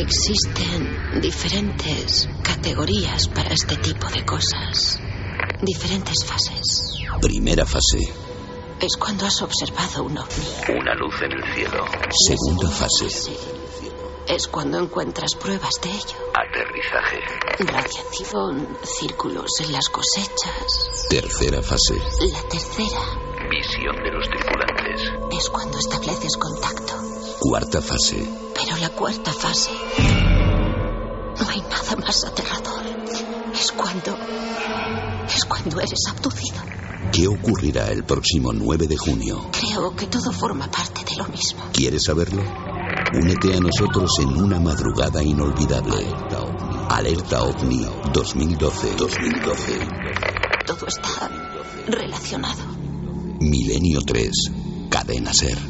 Existen diferentes categorías para este tipo de cosas. Diferentes fases. Primera fase. Es cuando has observado un ovni. Una luz en el cielo. Segunda fase. Sí. Es cuando encuentras pruebas de ello. Aterrizaje. Radiación, círculos en las cosechas. Tercera fase. La tercera Visión de los tripulantes. es cuando estableces contacto. Cuarta fase. Pero la cuarta fase. No hay nada más aterrador. Es cuando. Es cuando eres abducido. ¿Qué ocurrirá el próximo 9 de junio? Creo que todo forma parte de lo mismo. ¿Quieres saberlo? Únete a nosotros en una madrugada inolvidable. Alerta OVNI 2012-2012. Todo está relacionado. Milenio 3. Cadena Ser.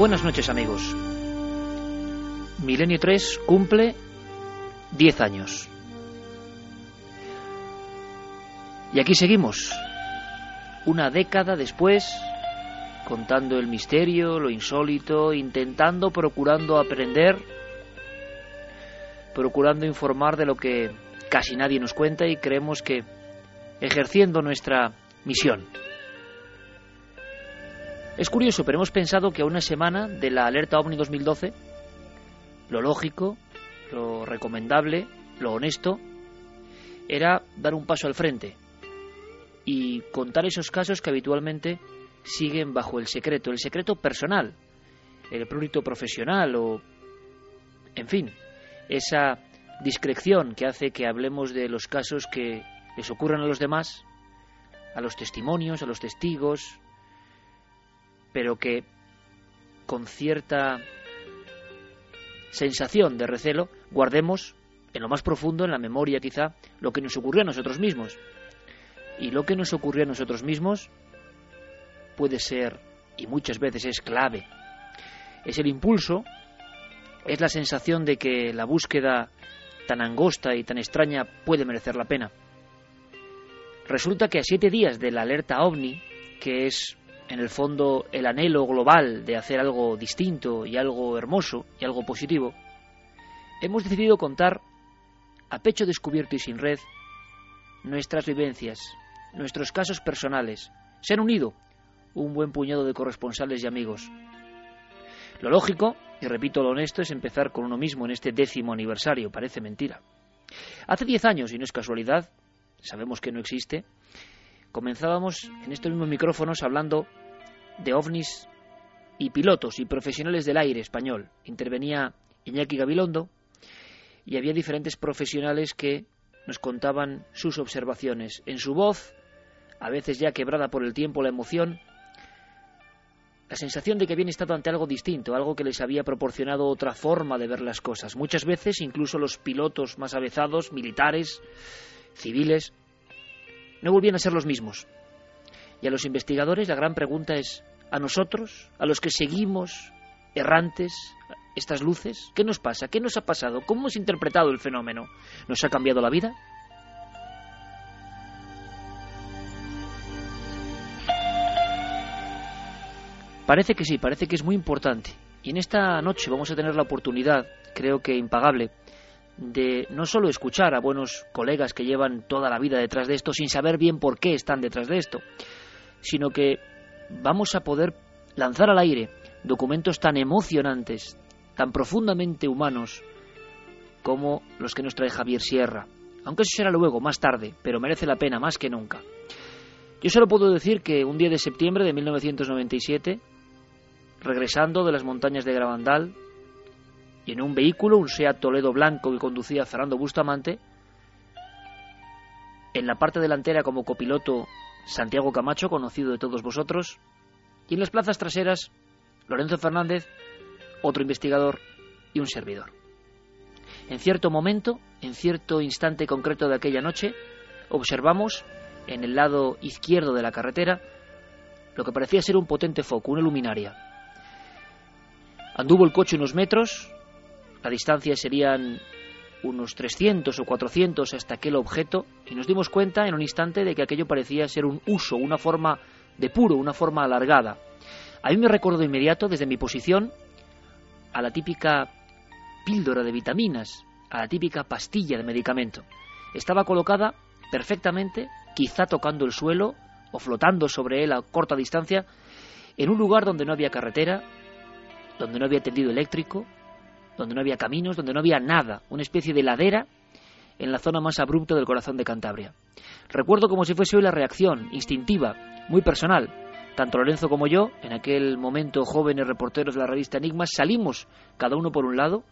Buenas noches amigos. Milenio 3 cumple 10 años. Y aquí seguimos, una década después, contando el misterio, lo insólito, intentando, procurando aprender, procurando informar de lo que casi nadie nos cuenta y creemos que ejerciendo nuestra misión. Es curioso, pero hemos pensado que a una semana de la alerta OVNI 2012, lo lógico, lo recomendable, lo honesto, era dar un paso al frente y contar esos casos que habitualmente siguen bajo el secreto, el secreto personal, el prurito profesional o, en fin, esa discreción que hace que hablemos de los casos que les ocurran a los demás, a los testimonios, a los testigos, pero que con cierta sensación de recelo guardemos en lo más profundo, en la memoria quizá, lo que nos ocurrió a nosotros mismos. Y lo que nos ocurrió a nosotros mismos puede ser, y muchas veces es clave, es el impulso, es la sensación de que la búsqueda tan angosta y tan extraña puede merecer la pena. Resulta que a siete días de la alerta ovni, que es en el fondo el anhelo global de hacer algo distinto y algo hermoso y algo positivo, hemos decidido contar a pecho descubierto y sin red nuestras vivencias, nuestros casos personales. Se han unido un buen puñado de corresponsales y amigos. Lo lógico, y repito lo honesto, es empezar con uno mismo en este décimo aniversario. Parece mentira. Hace diez años, y no es casualidad, sabemos que no existe, comenzábamos en estos mismos micrófonos hablando de ovnis y pilotos y profesionales del aire español. Intervenía Iñaki Gabilondo y había diferentes profesionales que nos contaban sus observaciones. En su voz, a veces ya quebrada por el tiempo, la emoción, la sensación de que habían estado ante algo distinto, algo que les había proporcionado otra forma de ver las cosas. Muchas veces, incluso los pilotos más avezados, militares, civiles, no volvían a ser los mismos. Y a los investigadores la gran pregunta es, ¿a nosotros, a los que seguimos errantes, estas luces, qué nos pasa? ¿Qué nos ha pasado? ¿Cómo hemos interpretado el fenómeno? ¿Nos ha cambiado la vida? Parece que sí, parece que es muy importante. Y en esta noche vamos a tener la oportunidad, creo que impagable, de no solo escuchar a buenos colegas que llevan toda la vida detrás de esto sin saber bien por qué están detrás de esto, sino que vamos a poder lanzar al aire documentos tan emocionantes, tan profundamente humanos como los que nos trae Javier Sierra. Aunque eso será luego, más tarde, pero merece la pena más que nunca. Yo solo puedo decir que un día de septiembre de 1997, regresando de las montañas de Gravandal, y en un vehículo, un Seat Toledo blanco que conducía Fernando Bustamante, en la parte delantera como copiloto Santiago Camacho, conocido de todos vosotros, y en las plazas traseras Lorenzo Fernández, otro investigador y un servidor. En cierto momento, en cierto instante concreto de aquella noche, observamos en el lado izquierdo de la carretera lo que parecía ser un potente foco, una luminaria. Anduvo el coche unos metros, la distancia serían unos 300 o 400 hasta aquel objeto y nos dimos cuenta en un instante de que aquello parecía ser un uso, una forma de puro, una forma alargada. A mí me recuerdo inmediato, desde mi posición, a la típica píldora de vitaminas, a la típica pastilla de medicamento. Estaba colocada perfectamente, quizá tocando el suelo o flotando sobre él a corta distancia, en un lugar donde no había carretera, donde no había tendido eléctrico, donde no había caminos, donde no había nada, una especie de ladera en la zona más abrupta del corazón de Cantabria. Recuerdo como si fuese hoy la reacción, instintiva, muy personal. Tanto Lorenzo como yo, en aquel momento jóvenes reporteros de la revista Enigmas, salimos cada uno por un lado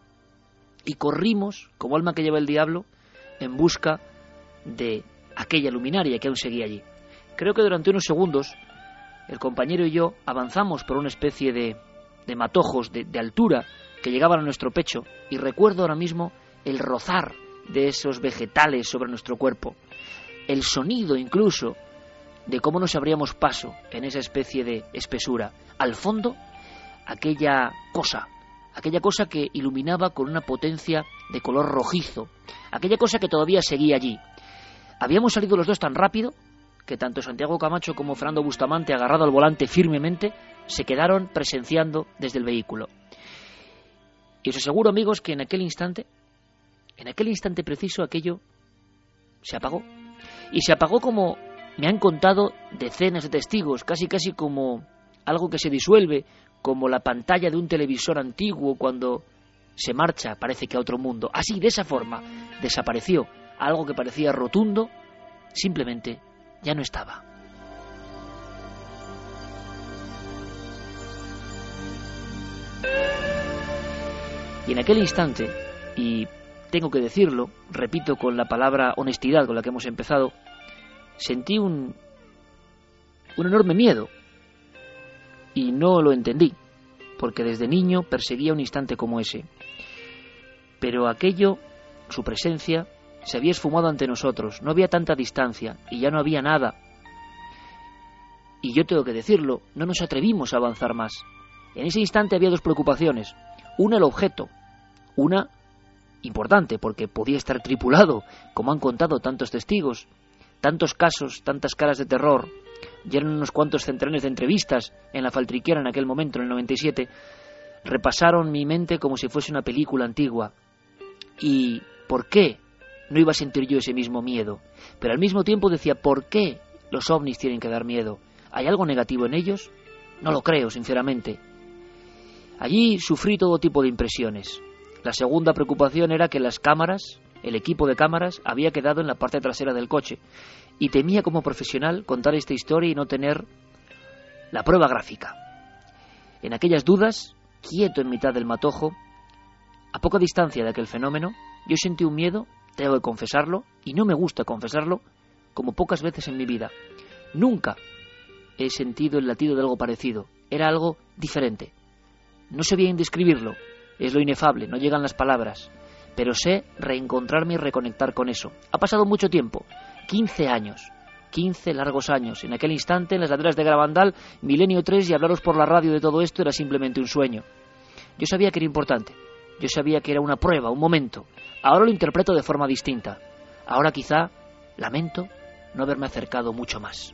y corrimos, como alma que lleva el diablo, en busca de aquella luminaria que aún seguía allí. Creo que durante unos segundos el compañero y yo avanzamos por una especie de, de matojos de, de altura que llegaban a nuestro pecho y recuerdo ahora mismo el rozar de esos vegetales sobre nuestro cuerpo, el sonido incluso de cómo nos abríamos paso en esa especie de espesura. Al fondo, aquella cosa, aquella cosa que iluminaba con una potencia de color rojizo, aquella cosa que todavía seguía allí. Habíamos salido los dos tan rápido que tanto Santiago Camacho como Fernando Bustamante, agarrado al volante firmemente, se quedaron presenciando desde el vehículo. Y os aseguro, amigos, que en aquel instante, en aquel instante preciso, aquello se apagó. Y se apagó como me han contado decenas de testigos, casi casi como algo que se disuelve, como la pantalla de un televisor antiguo cuando se marcha, parece que a otro mundo. Así, de esa forma, desapareció. Algo que parecía rotundo, simplemente ya no estaba. Y en aquel instante, y tengo que decirlo, repito con la palabra honestidad con la que hemos empezado, sentí un, un enorme miedo. Y no lo entendí, porque desde niño perseguía un instante como ese. Pero aquello, su presencia, se había esfumado ante nosotros, no había tanta distancia y ya no había nada. Y yo tengo que decirlo, no nos atrevimos a avanzar más. En ese instante había dos preocupaciones. Una, el objeto. Una, importante, porque podía estar tripulado, como han contado tantos testigos. Tantos casos, tantas caras de terror. Ya eran unos cuantos centenares de entrevistas en la faltriquera en aquel momento, en el 97. Repasaron mi mente como si fuese una película antigua. ¿Y por qué no iba a sentir yo ese mismo miedo? Pero al mismo tiempo decía, ¿por qué los ovnis tienen que dar miedo? ¿Hay algo negativo en ellos? No lo creo, sinceramente. Allí sufrí todo tipo de impresiones. La segunda preocupación era que las cámaras, el equipo de cámaras, había quedado en la parte trasera del coche, y temía como profesional contar esta historia y no tener la prueba gráfica. En aquellas dudas, quieto en mitad del matojo, a poca distancia de aquel fenómeno, yo sentí un miedo, tengo que confesarlo, y no me gusta confesarlo, como pocas veces en mi vida. Nunca he sentido el latido de algo parecido. Era algo diferente. No sé bien describirlo, es lo inefable, no llegan las palabras, pero sé reencontrarme y reconectar con eso. Ha pasado mucho tiempo, 15 años, 15 largos años. En aquel instante, en las laderas de Gravandal, Milenio 3 y hablaros por la radio de todo esto era simplemente un sueño. Yo sabía que era importante, yo sabía que era una prueba, un momento. Ahora lo interpreto de forma distinta. Ahora quizá lamento no haberme acercado mucho más.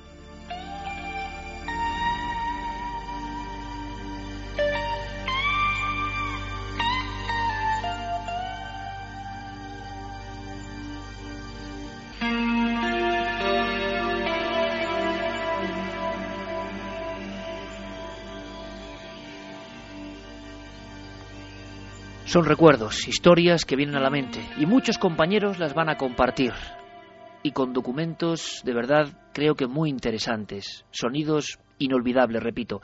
Son recuerdos, historias que vienen a la mente y muchos compañeros las van a compartir. Y con documentos de verdad creo que muy interesantes, sonidos inolvidables, repito.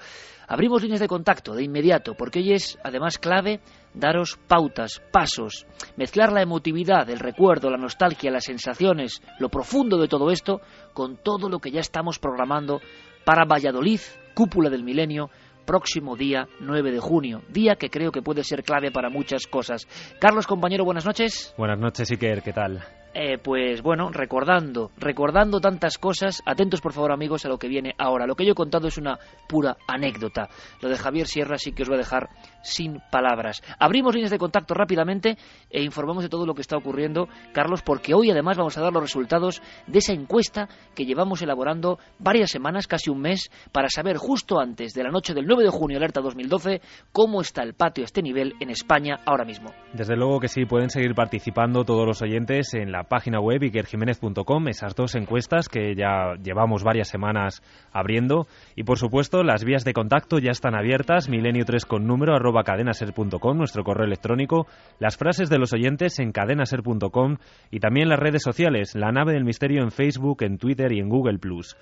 Abrimos líneas de contacto de inmediato porque hoy es además clave daros pautas, pasos, mezclar la emotividad, el recuerdo, la nostalgia, las sensaciones, lo profundo de todo esto con todo lo que ya estamos programando para Valladolid, cúpula del milenio, próximo día 9 de junio, día que creo que puede ser clave para muchas cosas. Carlos, compañero, buenas noches. Buenas noches, Iker, ¿qué tal? Eh, pues bueno, recordando, recordando tantas cosas, atentos por favor amigos a lo que viene ahora. Lo que yo he contado es una pura anécdota. Lo de Javier Sierra sí que os voy a dejar sin palabras. Abrimos líneas de contacto rápidamente e informamos de todo lo que está ocurriendo, Carlos, porque hoy además vamos a dar los resultados de esa encuesta que llevamos elaborando varias semanas, casi un mes, para saber justo antes de la noche del 9 de junio, alerta 2012, cómo está el patio a este nivel en España ahora mismo. Desde luego que sí, pueden seguir participando todos los oyentes en la página web ikerjiménez.com, esas dos encuestas que ya llevamos varias semanas abriendo. Y por supuesto, las vías de contacto ya están abiertas, milenio3 con número cadenaser.com, nuestro correo electrónico, las frases de los oyentes en cadenaser.com y también las redes sociales, la nave del misterio en Facebook, en Twitter y en Google Plus.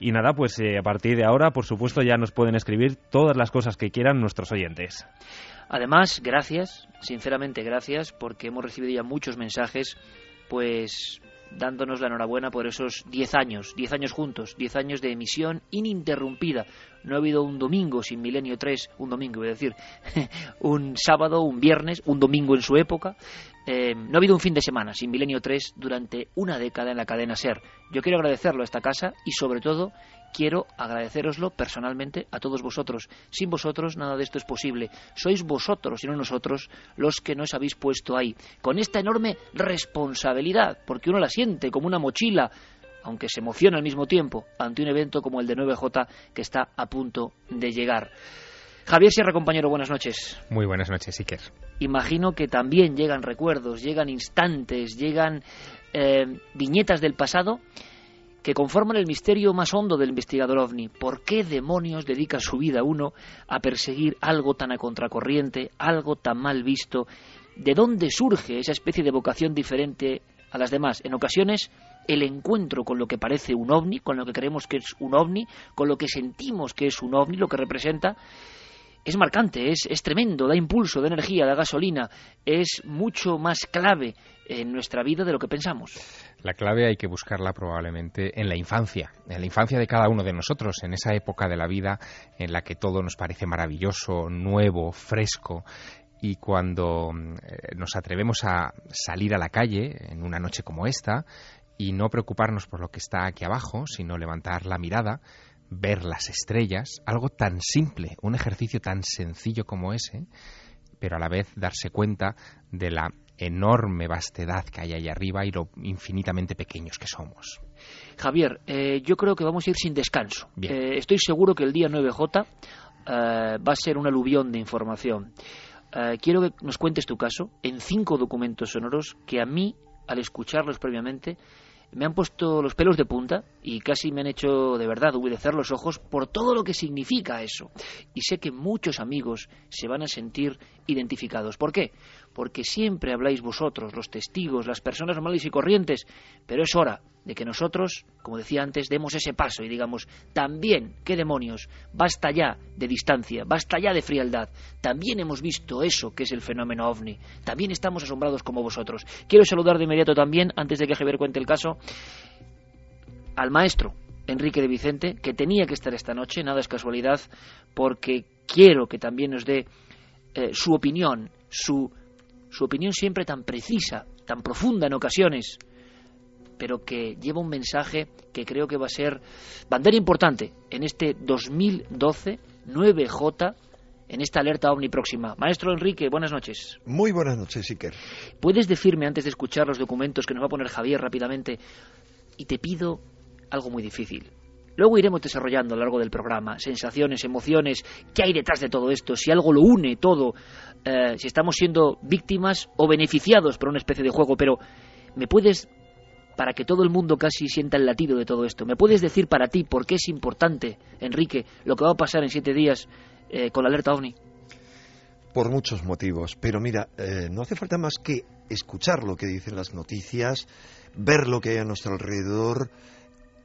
Y nada, pues eh, a partir de ahora, por supuesto, ya nos pueden escribir todas las cosas que quieran nuestros oyentes. Además, gracias, sinceramente gracias, porque hemos recibido ya muchos mensajes pues dándonos la enhorabuena por esos 10 años, 10 años juntos, 10 años de emisión ininterrumpida. No ha habido un domingo sin Milenio 3, un domingo, a decir, un sábado, un viernes, un domingo en su época. Eh, no ha habido un fin de semana sin Milenio 3 durante una década en la cadena SER. Yo quiero agradecerlo a esta casa y sobre todo quiero agradeceroslo personalmente a todos vosotros. Sin vosotros nada de esto es posible. Sois vosotros y no nosotros los que nos habéis puesto ahí. Con esta enorme responsabilidad, porque uno la siente como una mochila, aunque se emociona al mismo tiempo, ante un evento como el de 9J que está a punto de llegar. Javier Sierra, compañero, buenas noches. Muy buenas noches, Iker. Imagino que también llegan recuerdos, llegan instantes, llegan eh, viñetas del pasado que conforman el misterio más hondo del investigador ovni. ¿Por qué demonios dedica su vida uno a perseguir algo tan a contracorriente, algo tan mal visto? ¿De dónde surge esa especie de vocación diferente a las demás? En ocasiones el encuentro con lo que parece un ovni, con lo que creemos que es un ovni, con lo que sentimos que es un ovni, lo que representa, es marcante, es, es tremendo, da impulso, da energía, da gasolina, es mucho más clave en nuestra vida de lo que pensamos. La clave hay que buscarla probablemente en la infancia, en la infancia de cada uno de nosotros, en esa época de la vida en la que todo nos parece maravilloso, nuevo, fresco, y cuando eh, nos atrevemos a salir a la calle en una noche como esta y no preocuparnos por lo que está aquí abajo, sino levantar la mirada, ver las estrellas, algo tan simple, un ejercicio tan sencillo como ese, pero a la vez darse cuenta de la enorme vastedad que hay ahí arriba y lo infinitamente pequeños que somos. Javier, eh, yo creo que vamos a ir sin descanso. Eh, estoy seguro que el día 9J eh, va a ser un aluvión de información. quiero que nos cuentes tu caso en cinco documentos sonoros que a mí, al escucharlos previamente, me han puesto los pelos de punta y casi me han hecho de verdad humedecer los ojos por todo lo que significa eso. Y sé que muchos amigos se van a sentir identificados. ¿Por qué? Porque siempre habláis vosotros, los testigos, las personas normales y corrientes, pero es hora de que nosotros, como decía antes, demos ese paso y digamos, también, ¿qué demonios? Basta ya de distancia, basta ya de frialdad. También hemos visto eso que es el fenómeno ovni. También estamos asombrados como vosotros. Quiero saludar de inmediato también, antes de que Javier cuente el caso, al maestro Enrique de Vicente, que tenía que estar esta noche, nada es casualidad, porque quiero que también nos dé eh, su opinión, su, su opinión siempre tan precisa, tan profunda en ocasiones, pero que lleva un mensaje que creo que va a ser bandera importante en este 2012 9J en esta alerta ovni próxima. Maestro Enrique, buenas noches. Muy buenas noches, Iker. ¿Puedes decirme, antes de escuchar los documentos que nos va a poner Javier rápidamente, y te pido algo muy difícil? Luego iremos desarrollando a lo largo del programa sensaciones, emociones, qué hay detrás de todo esto, si algo lo une todo, eh, si estamos siendo víctimas o beneficiados por una especie de juego, pero ¿me puedes para que todo el mundo casi sienta el latido de todo esto. ¿Me puedes decir para ti por qué es importante, Enrique, lo que va a pasar en siete días eh, con la alerta OVNI? por muchos motivos, pero mira, eh, no hace falta más que escuchar lo que dicen las noticias, ver lo que hay a nuestro alrededor,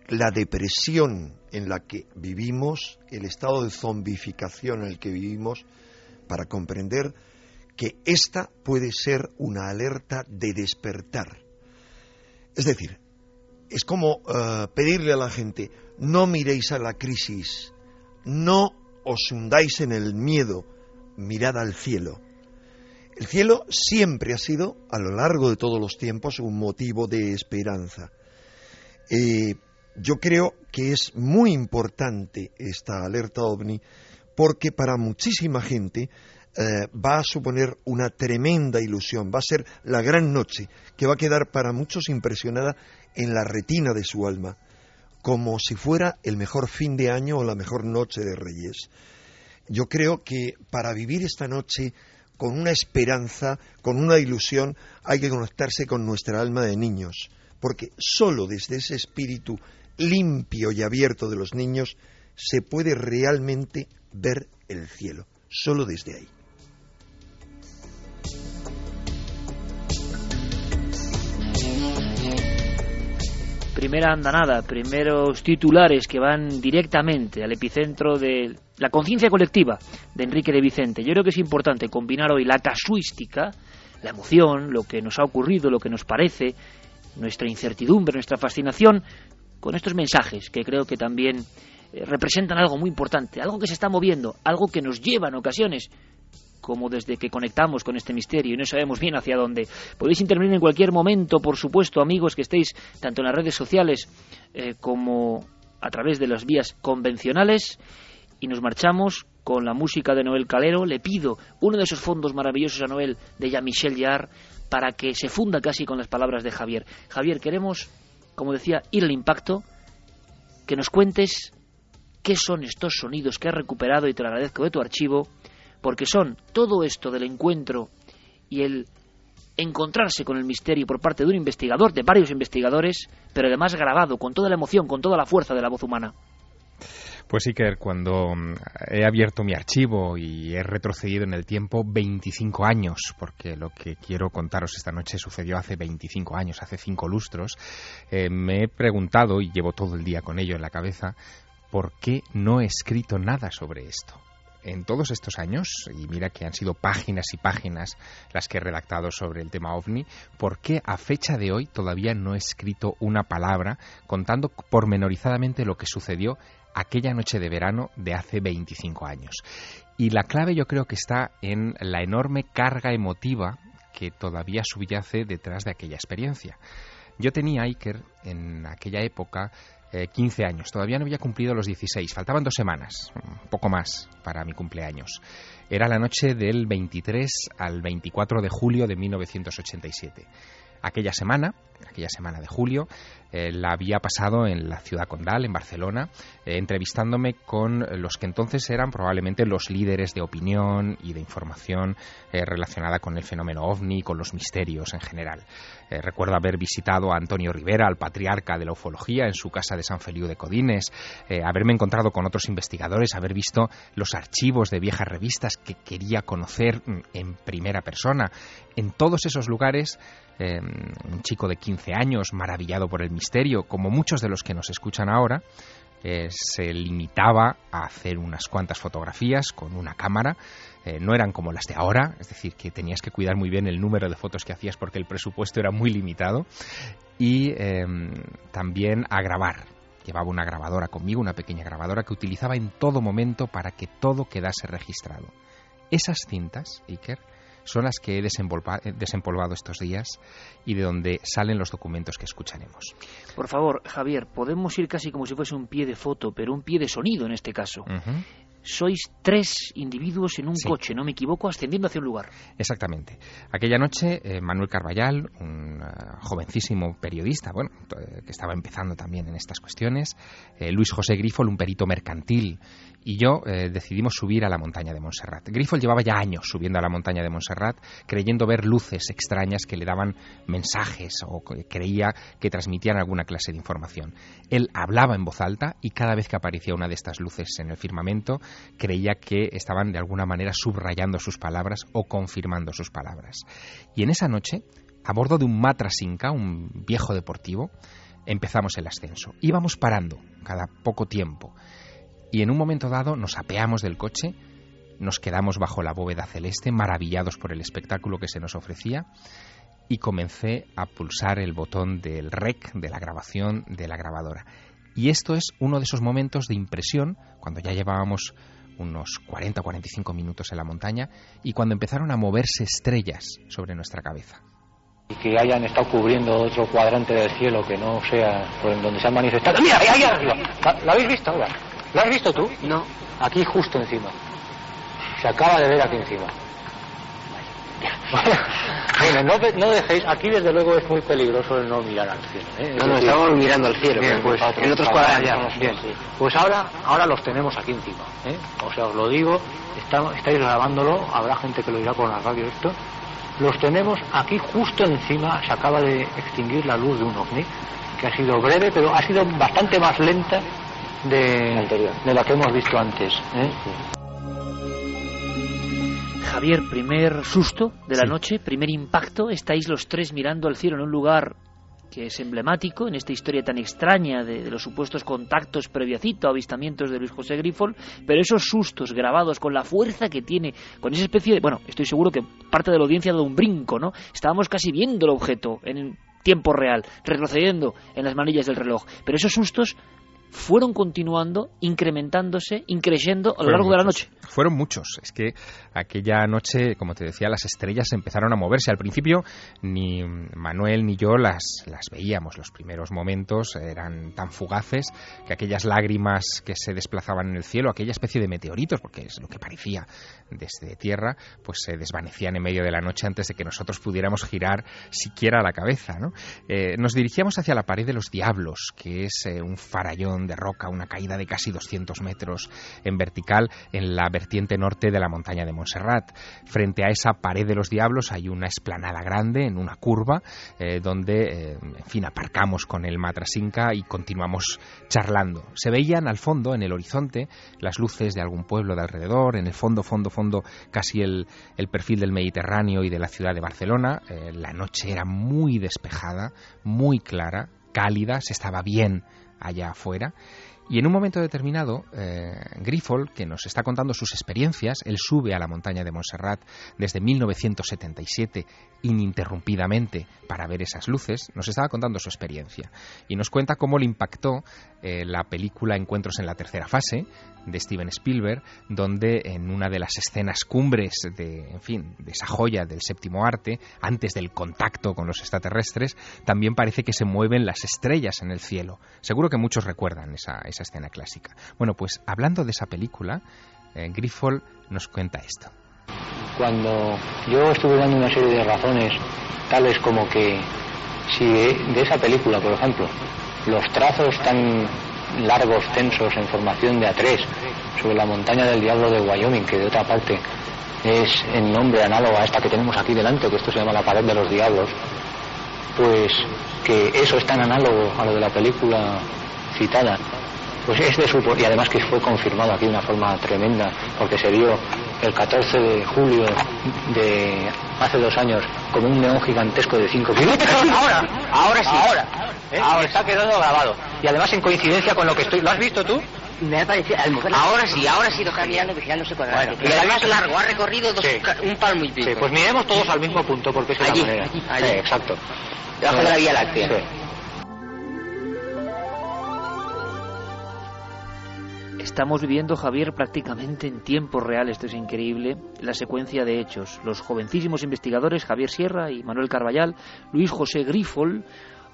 la depresión en la que vivimos, el estado de zombificación en el que vivimos, para comprender que esta puede ser una alerta de despertar. Es decir, es como eh, pedirle a la gente, no miréis a la crisis, no os hundáis en el miedo, mirad al cielo. El cielo siempre ha sido, a lo largo de todos los tiempos, un motivo de esperanza. Eh, yo creo que es muy importante esta alerta ovni porque para muchísima gente eh, va a suponer una tremenda ilusión, va a ser la gran noche que va a quedar para muchos impresionada en la retina de su alma, como si fuera el mejor fin de año o la mejor noche de Reyes. Yo creo que para vivir esta noche con una esperanza, con una ilusión, hay que conectarse con nuestra alma de niños, porque solo desde ese espíritu limpio y abierto de los niños se puede realmente ver el cielo, solo desde ahí. primera andanada, primeros titulares que van directamente al epicentro de la conciencia colectiva de Enrique de Vicente. Yo creo que es importante combinar hoy la casuística, la emoción, lo que nos ha ocurrido, lo que nos parece, nuestra incertidumbre, nuestra fascinación, con estos mensajes que creo que también eh, representan algo muy importante, algo que se está moviendo, algo que nos lleva en ocasiones como desde que conectamos con este misterio y no sabemos bien hacia dónde. Podéis intervenir en cualquier momento, por supuesto, amigos que estéis tanto en las redes sociales eh, como a través de las vías convencionales y nos marchamos con la música de Noel Calero. Le pido uno de esos fondos maravillosos a Noel de Jean-Michel Jarre para que se funda casi con las palabras de Javier. Javier, queremos, como decía, ir al impacto, que nos cuentes qué son estos sonidos que has recuperado y te lo agradezco de tu archivo porque son todo esto del encuentro y el encontrarse con el misterio por parte de un investigador, de varios investigadores, pero además grabado con toda la emoción, con toda la fuerza de la voz humana. Pues Iker, cuando mm, he abierto mi archivo y he retrocedido en el tiempo 25 años, porque lo que quiero contaros esta noche sucedió hace 25 años, hace cinco lustros, eh, me he preguntado, y llevo todo el día con ello en la cabeza, ¿por qué no he escrito nada sobre esto? en todos estos años, y mira que han sido páginas y páginas las que he redactado sobre el tema ovni, ¿por qué a fecha de hoy todavía no he escrito una palabra contando pormenorizadamente lo que sucedió aquella noche de verano de hace 25 años? Y la clave yo creo que está en la enorme carga emotiva que todavía subyace detrás de aquella experiencia. Yo tenía Iker en aquella época 15 eh, años. Todavía no había cumplido los 16. Faltaban dos semanas, poco más para mi cumpleaños. Era la noche del 23 al 24 de julio de 1987. Aquella semana, aquella semana de julio, eh, la había pasado en la ciudad condal, en Barcelona, eh, entrevistándome con los que entonces eran probablemente los líderes de opinión y de información eh, relacionada con el fenómeno ovni, con los misterios en general. recuerdo haber visitado a Antonio Rivera, al patriarca de la ufología, en su casa de San Feliu de Codines, haberme encontrado con otros investigadores, haber visto los archivos de viejas revistas que quería conocer mm, en primera persona. En todos esos lugares, un chico de 15 años, maravillado por el misterio, como muchos de los que nos escuchan ahora, eh, se limitaba a hacer unas cuantas fotografías con una cámara. Eh, no eran como las de ahora, es decir, que tenías que cuidar muy bien el número de fotos que hacías porque el presupuesto era muy limitado. Y em, también a grabar. Llevaba una grabadora conmigo, una pequeña grabadora que utilizaba en todo momento para que todo quedase registrado. Esas cintas, Iker, son las que he eh, desempolvado estos días y de donde salen los documentos que escucharemos. Por favor, Javier, podemos ir casi como si fuese un pie de foto, pero un pie de sonido en este caso. Sois tres individuos en un coche, no me equivoco, ascendiendo hacia un lugar. Exactamente. Aquella noche, eh, Manuel Carballal, un uh, jovencísimo periodista, bueno, que estaba empezando también en estas cuestiones, Luis José Grifol, un perito mercantil y yo eh, decidimos subir a la montaña de Montserrat. Grifol llevaba ya años subiendo a la montaña de Montserrat, creyendo ver luces extrañas que le daban mensajes o que creía que transmitían alguna clase de información. Él hablaba en voz alta y cada vez que aparecía una de estas luces en el firmamento, creía que estaban de alguna manera subrayando sus palabras o confirmando sus palabras. Y en esa noche, a bordo de un Matra Inca, un viejo deportivo, empezamos el ascenso. Íbamos parando cada poco tiempo y en un momento dado nos apeamos del coche, nos quedamos bajo la bóveda celeste, maravillados por el espectáculo que se nos ofrecía, y comencé a pulsar el botón del rec, de la grabación de la grabadora. Y esto es uno de esos momentos de impresión, cuando ya llevábamos unos 40 o 45 minutos en la montaña, y cuando empezaron a moverse estrellas sobre nuestra cabeza y que hayan estado cubriendo otro cuadrante del cielo que no sea por donde se han manifestado. ¡Mira, ahí arriba! ¿Lo habéis visto? ahora? ¿Lo has visto tú? No. Aquí justo encima. Se acaba de ver aquí encima. bueno, no, no, dejéis, aquí desde luego es muy peligroso el no mirar al cielo. ¿eh? No, no, estamos mirando al cielo. Bien, pues, en otros cuadrantes. Bien, pues ahora, ahora los tenemos aquí encima. ¿eh? O sea, os lo digo, estáis grabándolo, habrá gente que lo dirá por la radio esto. Los tenemos aquí justo encima, se acaba de extinguir la luz de un ovni, que ha sido breve, pero ha sido bastante más lenta de, de la que hemos visto antes. ¿eh? Javier, primer susto de la noche, primer impacto, estáis los tres mirando al cielo en un lugar que es emblemático en esta historia tan extraña de, los supuestos contactos previacito, avistamientos de Luis José Grifol, pero esos sustos grabados con la fuerza que tiene, con esa especie de... Bueno, estoy seguro que parte de la audiencia ha dado un brinco, ¿no? Estábamos casi viendo el objeto en tiempo real, retrocediendo en las manillas del reloj, pero esos sustos fueron continuando, incrementándose, increyendo a lo largo de la noche. Fueron muchos. Es que aquella noche, como te decía, las estrellas empezaron a moverse. Al principio ni Manuel ni yo las, las veíamos. Los primeros momentos eran tan fugaces que aquellas lágrimas que se desplazaban en el cielo, aquella especie de meteoritos, porque es lo que parecía desde tierra, pues se desvanecían en medio de la noche antes de que nosotros pudiéramos girar siquiera la cabeza. ¿no? Eh, nos dirigíamos hacia la pared de los diablos, que es eh, un farallón de roca, una caída de casi 200 metros en vertical en la vertiente norte de la montaña de Montserrat. Frente a esa pared de los diablos hay una esplanada grande en una curva eh, donde, eh, en fin, aparcamos con el Matrasinca y continuamos charlando. Se veían al fondo, en el horizonte, las luces de algún pueblo de alrededor, en el fondo, fondo, fondo, casi el, perfil del Mediterráneo y de la ciudad de Barcelona. Eh, la noche era muy despejada, muy clara, cálida, se estaba bien allá afuera. Y en un momento determinado, eh, que nos está contando sus experiencias, él sube a la montaña de Montserrat desde 1977 ininterrumpidamente para ver esas luces, nos estaba contando su experiencia y nos cuenta cómo le impactó eh, la película Encuentros en la tercera fase de Steven Spielberg, donde en una de las escenas cumbres de, en fin, de esa joya del séptimo arte, antes del contacto con los extraterrestres, también parece que se mueven las estrellas en el cielo. Seguro que muchos recuerdan esa, esa escena clásica. Bueno, pues hablando de esa película, eh, Griffol nos cuenta esto. Cuando yo estuve dando una serie de razones, tales como que si de esa película, por ejemplo, los trazos tan largos, tensos, en formación de A3, sobre la montaña del Diablo de Wyoming, que de otra parte es en nombre análogo a esta que tenemos aquí delante, que esto se llama la pared de los diablos, pues que eso es tan análogo a lo de la película citada, pues es de su y además que fue confirmado aquí de una forma tremenda, porque se vio el 14 de julio de hace dos años como un neón gigantesco de 5 kilómetros. Ahora, ahora sí. Ahora, ¿eh? ahora está quedando grabado. Y además en coincidencia con lo que estoy. ¿Lo has visto tú? Me ha parecido, ahora sí, ahora sí lo está mirando vigilándose cuadrado. Bueno, y además largo, ha recorrido dos, un palmo y pico. Sí, pues miremos todos al mismo punto porque es allí, la manera. Allí, allí. Sí, exacto. Debajo de la Vía Láctea. Estamos viviendo, Javier, prácticamente en tiempo real, esto es increíble, la secuencia de hechos. Los jovencísimos investigadores, Javier Sierra y Manuel Carballal, Luis José Grifol,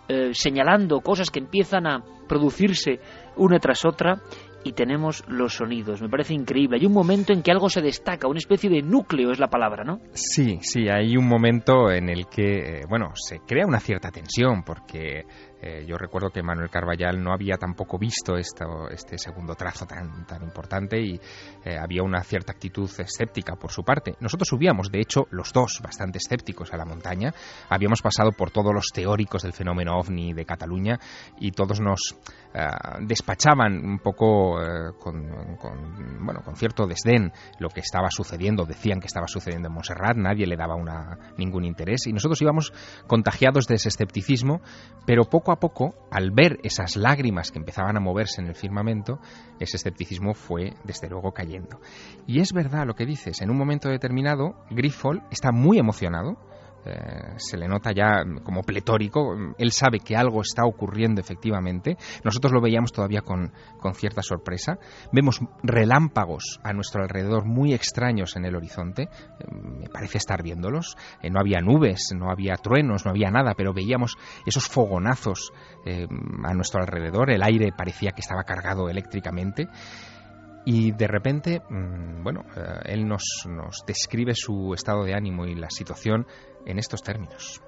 eh, señalando cosas que empiezan a producirse una tras otra y tenemos los sonidos. Me parece increíble. Hay un momento en que algo se destaca, una especie de núcleo es la palabra, ¿no? Sí, sí, hay un momento en el que, eh, bueno, se crea una cierta tensión porque eh, yo recuerdo que Manuel Carballal no había tampoco visto este segundo trazo tan, tan importante y eh, había una cierta actitud escéptica por su parte. Nosotros subíamos, de hecho, los dos bastante escépticos a la montaña. Habíamos pasado por todos los teóricos del fenómeno ovni de Cataluña y todos nos eh, despachaban un poco con, con, bueno, con cierto desdén lo que estaba sucediendo. Decían que estaba sucediendo en Montserrat, nadie le daba ningún interés y nosotros íbamos contagiados de ese escepticismo, pero poco a poco, al ver esas lágrimas que empezaban a moverse en el firmamento, ese escepticismo fue, desde luego, cayendo. Y es verdad lo que dices, en un momento determinado, Griffol está muy emocionado, eh, se le nota ya como pletórico, él sabe que algo está ocurriendo efectivamente, nosotros lo veíamos todavía con, con cierta sorpresa, vemos relámpagos a nuestro alrededor muy extraños en el horizonte, eh, me parece estar viéndolos, eh, no había nubes, no había truenos, no había nada, pero veíamos esos fogonazos a nuestro alrededor, el aire parecía que estaba cargado eléctricamente, y de repente, mm, bueno, él nos, nos, describe su estado de ánimo y la situación en estos términos.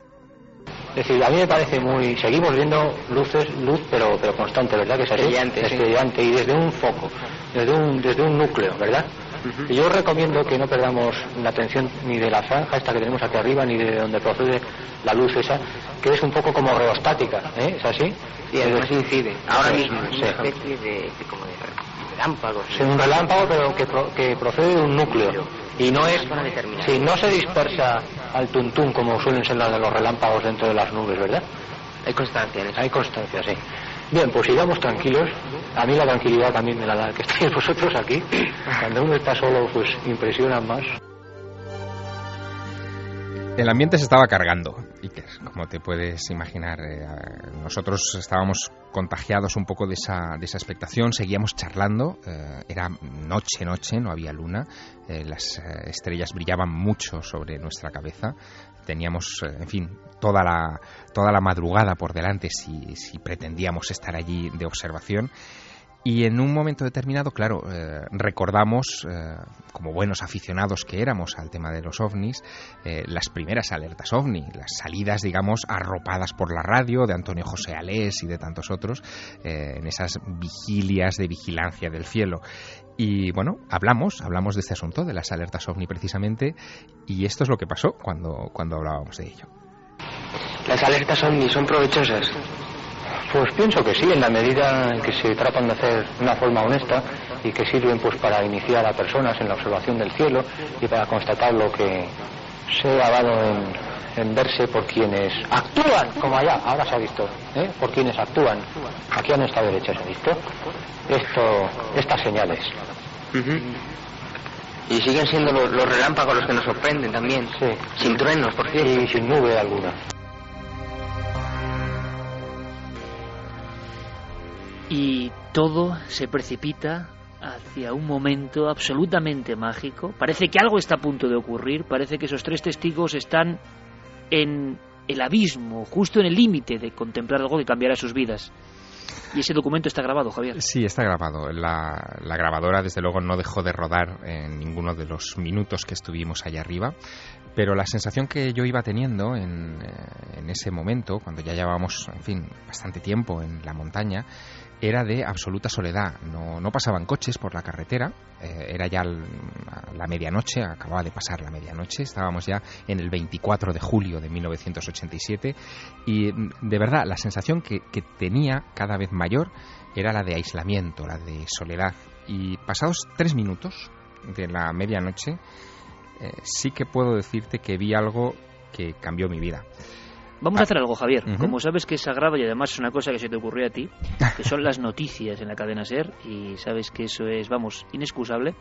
Es decir, a mí me parece muy... Seguimos viendo luces, luz, pero, pero constante, ¿verdad? Que es brillante, y desde un foco, desde un, desde un núcleo, ¿verdad? Y yo recomiendo que no perdamos la atención ni de la franja esta que tenemos aquí arriba, ni de donde procede la luz esa, que es un poco como reostática, ¿eh? ¿Es así? Sí, además incide. Ahora mismo, es una especie de, como de relámpago. Es un relámpago, pero que, que procede de un núcleo y no es si no se dispersa al tuntún como suelen ser las de los relámpagos dentro de las nubes, ¿verdad? Hay constancia en eso. Hay constancia, sí. Bien, pues sigamos tranquilos. A mí la tranquilidad también me la da que estéis vosotros aquí. Cuando uno está solo, pues impresiona más. El ambiente se estaba cargando, Iker, como te puedes imaginar. Eh, nosotros estábamos contagiados un poco de esa, de esa expectación, seguíamos charlando, eh, era noche, noche, no había luna, eh, las estrellas brillaban mucho sobre nuestra cabeza, teníamos, en fin, toda la, toda la madrugada por delante si, si pretendíamos estar allí de observación. Y en un momento determinado, claro, eh, recordamos, eh, como buenos aficionados que éramos al tema de los ovnis, eh, las primeras alertas ovni, las salidas, digamos, arropadas por la radio de Antonio José Alés y de tantos otros, en esas vigilias de vigilancia del cielo. Y bueno, hablamos, hablamos de este asunto, de las alertas ovni precisamente, y esto es lo que pasó cuando, cuando hablábamos de ello. Las alertas ovni son provechosas. Pues pienso que sí, en la medida en que se tratan de hacer de una forma honesta y que sirven pues para iniciar a personas en la observación del cielo y para constatar lo que se ha dado en, verse por quienes actúan, como allá, ahora se ha visto, ¿eh? por quienes actúan. Aquí a nuestra derecha se ha visto esto, estas señales. Y siguen siendo los, relámpagos los que nos sorprenden también, sin truenos, por cierto. Y sin nube alguna. Y todo se precipita hacia un momento absolutamente mágico. Parece que algo está a punto de ocurrir, parece que esos tres testigos están en el abismo, justo en el límite de contemplar algo que cambiará sus vidas. Y ese documento está grabado, Javier. Sí, está grabado. La, la, grabadora, desde luego, no dejó de rodar en ninguno de los minutos que estuvimos allá arriba. Pero la sensación que yo iba teniendo en, eh, en ese momento, cuando ya llevábamos, en fin, bastante tiempo en la montaña, era de absoluta soledad. No, no pasaban coches por la carretera, eh, era ya la medianoche, acababa de pasar la medianoche, estábamos ya en el 24 de julio de 1987 y mm, de verdad la sensación que, que tenía cada vez mayor era la de aislamiento, la de soledad. Y pasados tres minutos de la medianoche, eh, sí que puedo decirte que vi algo que cambió mi vida. Vamos a hacer algo, Javier. Como sabes que es sagrado y además es una cosa que se te ocurrió a ti, que son las noticias en la cadena SER, y sabes que eso es, vamos, inexcusable,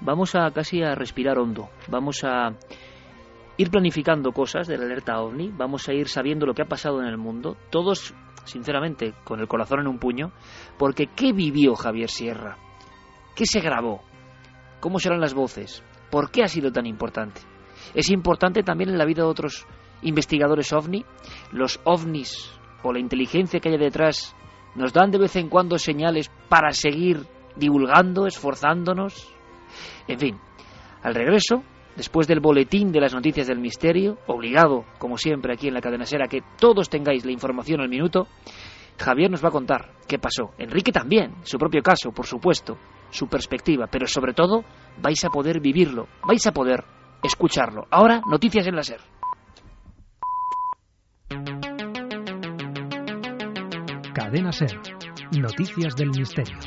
vamos a casi a respirar hondo. Vamos a ir planificando cosas de la alerta OVNI, vamos a ir sabiendo lo que ha pasado en el mundo, todos, sinceramente, con el corazón en un puño, porque ¿qué vivió Javier Sierra? ¿Qué se grabó? ¿Cómo serán las voces? ¿Por qué ha sido tan importante? Es importante también en la vida de otros investigadores ovni. Los ovnis o la inteligencia que hay detrás nos dan de vez en cuando señales para seguir divulgando, esforzándonos. En fin, al regreso, después del boletín de las noticias del misterio, obligado, como siempre aquí en la cadena Sera, que todos tengáis la información al minuto, Javier nos va a contar qué pasó. Enrique también, su propio caso, por supuesto, su perspectiva, pero sobre todo vais a poder vivirlo, vais a poder escucharlo. Ahora, noticias en la SER. Cadena Ser. Noticias del misterio.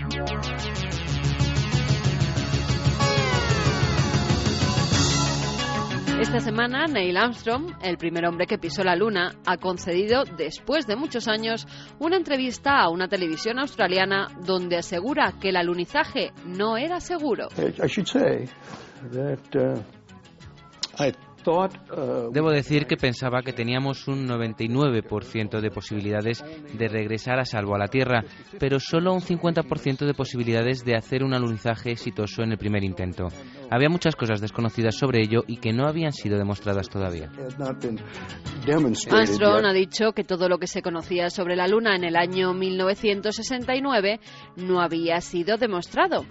Esta semana, Neil Armstrong, el primer hombre que pisó la Luna, ha concedido, después de muchos años, una entrevista a una televisión australiana donde asegura que el alunizaje no era seguro. Debo decir que pensaba que teníamos un 99% de posibilidades de regresar a salvo a la Tierra, pero solo un 50% de posibilidades de hacer un alunizaje exitoso en el primer intento. Había muchas cosas desconocidas sobre ello y que no habían sido demostradas todavía. Armstrong ha dicho que todo lo que se conocía sobre la Luna en el año 1969 no había sido demostrado.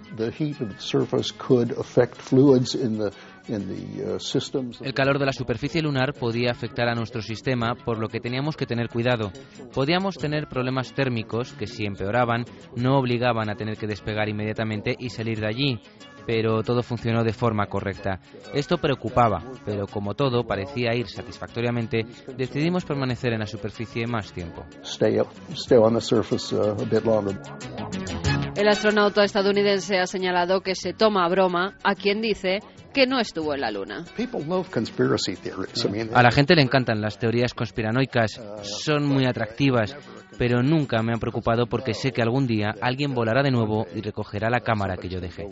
El calor de la superficie lunar podía afectar a nuestro sistema, por lo que teníamos que tener cuidado. Podíamos tener problemas térmicos que si empeoraban no obligaban a tener que despegar inmediatamente y salir de allí, pero todo funcionó de forma correcta. Esto preocupaba, pero como todo parecía ir satisfactoriamente, decidimos permanecer en la superficie más tiempo. El astronauta estadounidense ha señalado que se toma a broma a quien dice que no estuvo en la Luna. A la gente le encantan las teorías conspiranoicas, son muy atractivas, pero nunca me han preocupado porque sé que algún día alguien volará de nuevo y recogerá la cámara que yo dejé.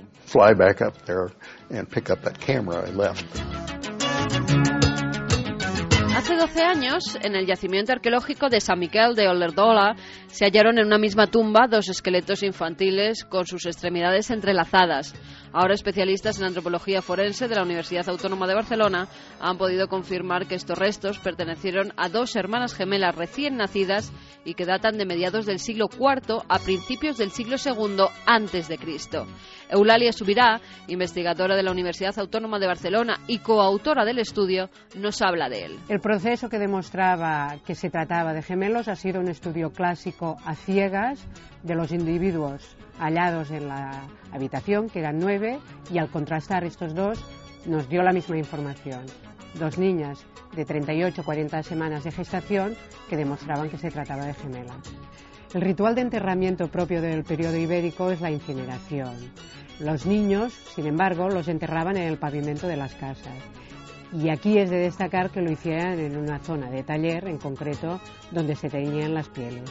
Hace 12 años, en el yacimiento arqueológico de San Miquel de Ollerdola, se hallaron en una misma tumba dos esqueletos infantiles con sus extremidades entrelazadas. Ahora especialistas en antropología forense de la Universidad Autónoma de Barcelona han podido confirmar que estos restos pertenecieron a dos hermanas gemelas recién nacidas y que datan de mediados del siglo IV a principios del siglo II antes de Cristo. Eulalia Subirá, investigadora de la Universidad Autónoma de Barcelona y coautora del estudio, nos habla de él. El proceso que demostraba que se trataba de gemelos ha sido un estudio clásico a ciegas de los individuos hallados en la habitación, que eran nueve, y al contrastar estos dos nos dio la misma información. Dos niñas de 38-40 semanas de gestación que demostraban que se trataba de gemelas. El ritual de enterramiento propio del periodo ibérico es la incineración. Los niños, sin embargo, los enterraban en el pavimento de las casas. Y aquí es de destacar que lo hicieran en una zona de taller, en concreto, donde se teñían las pieles.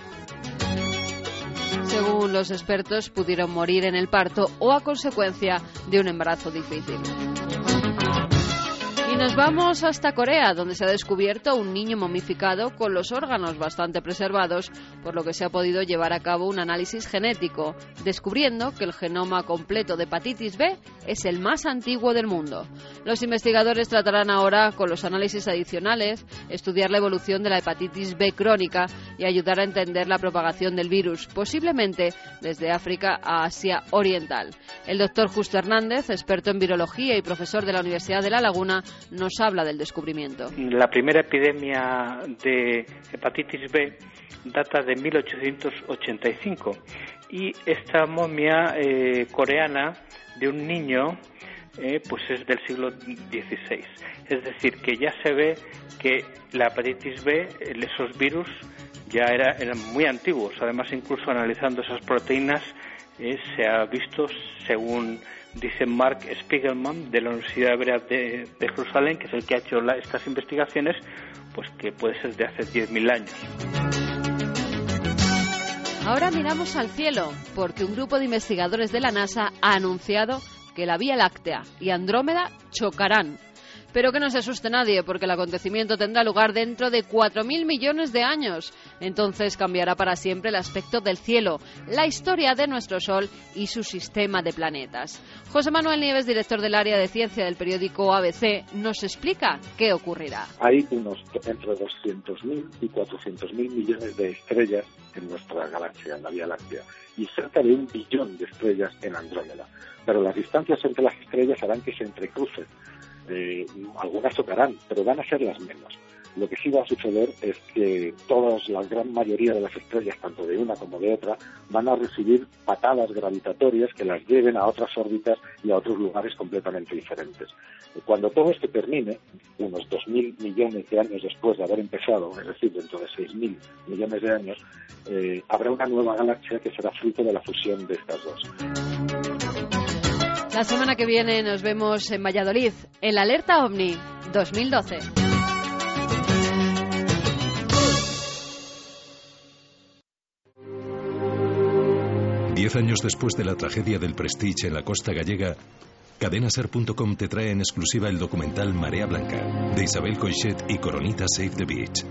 Según los expertos, pudieron morir en el parto o a consecuencia de un embarazo difícil. Nos vamos hasta Corea, donde se ha descubierto un niño momificado con los órganos bastante preservados, por lo que se ha podido llevar a cabo un análisis genético, descubriendo que el genoma completo de hepatitis B es el más antiguo del mundo. Los investigadores tratarán ahora, con los análisis adicionales, estudiar la evolución de la hepatitis B crónica y ayudar a entender la propagación del virus, posiblemente desde África a Asia Oriental. El doctor Justo Hernández, experto en virología y profesor de la Universidad de La Laguna, nos habla del descubrimiento. La primera epidemia de hepatitis B data de 1885 y esta momia eh, coreana de un niño eh, pues es del siglo XVI. Es decir, que ya se ve que la hepatitis B, esos virus, ya era, eran muy antiguos. Además, incluso analizando esas proteínas, eh, se ha visto, según dice Mark Spiegelman de la Universidad Hebrea de, Jerusalén, que es el que ha hecho estas investigaciones, pues que puede ser de hace 10.000 años. Ahora miramos al cielo, porque un grupo de investigadores de la NASA ha anunciado que la Vía Láctea y Andrómeda chocarán Pero que no se asuste nadie, porque el acontecimiento tendrá lugar dentro de 4.000 millones de años. Entonces cambiará para siempre el aspecto del cielo, la historia de nuestro Sol y su sistema de planetas. José Manuel Nieves, director del área de ciencia del periódico ABC, nos explica qué ocurrirá. Hay unos entre 200.000 y 400.000 millones de estrellas en nuestra galaxia, en la Vía Láctea, y cerca de un billón de estrellas en Andrómeda. Pero las distancias entre las estrellas harán que se entrecrucen. Eh, algunas tocarán, pero van a ser las menos. Lo que sí va a suceder es que todas, la gran mayoría de las estrellas, tanto de una como de otra, van a recibir patadas gravitatorias que las lleven a otras órbitas y a otros lugares completamente diferentes. Cuando todo esto termine, unos 2.000 millones de años después de haber empezado, es decir, dentro de 6.000 millones de años, eh, habrá una nueva galaxia que será fruto de la fusión de estas dos. La semana que viene nos vemos en Valladolid, en la Alerta OVNI 2012. Diez años después de la tragedia del Prestige en la costa gallega, cadenaser.com te trae en exclusiva el documental Marea Blanca, de Isabel Coixet y Coronita Save the Beach.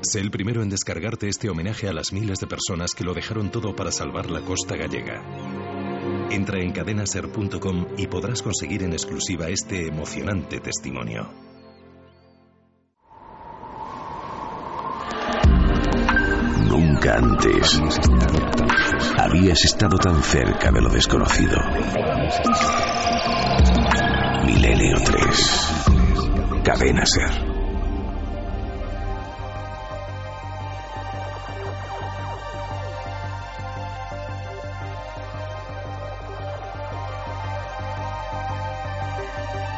Sé el primero en descargarte este homenaje a las miles de personas que lo dejaron todo para salvar la costa gallega. Entra en cadenaser.com y podrás conseguir en exclusiva este emocionante testimonio. Nunca antes habías estado tan cerca de lo desconocido. Milenio 3. Cadena Ser.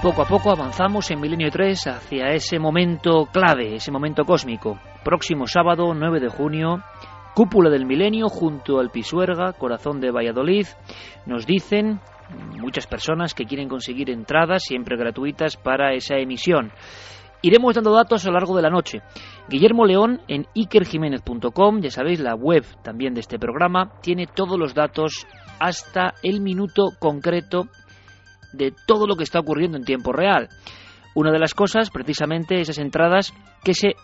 Poco a poco avanzamos en Milenio 3 hacia ese momento clave, ese momento cósmico. Próximo sábado, 9 de junio, Cúpula del Milenio junto al Pisuerga, corazón de Valladolid. Nos dicen muchas personas que quieren conseguir entradas siempre gratuitas para esa emisión. Iremos dando datos a lo largo de la noche. Guillermo León en ikerjiménez.com, ya sabéis, la web también de este programa, tiene todos los datos hasta el minuto concreto de todo lo que está ocurriendo en tiempo real. Una de las cosas, precisamente, esas entradas que se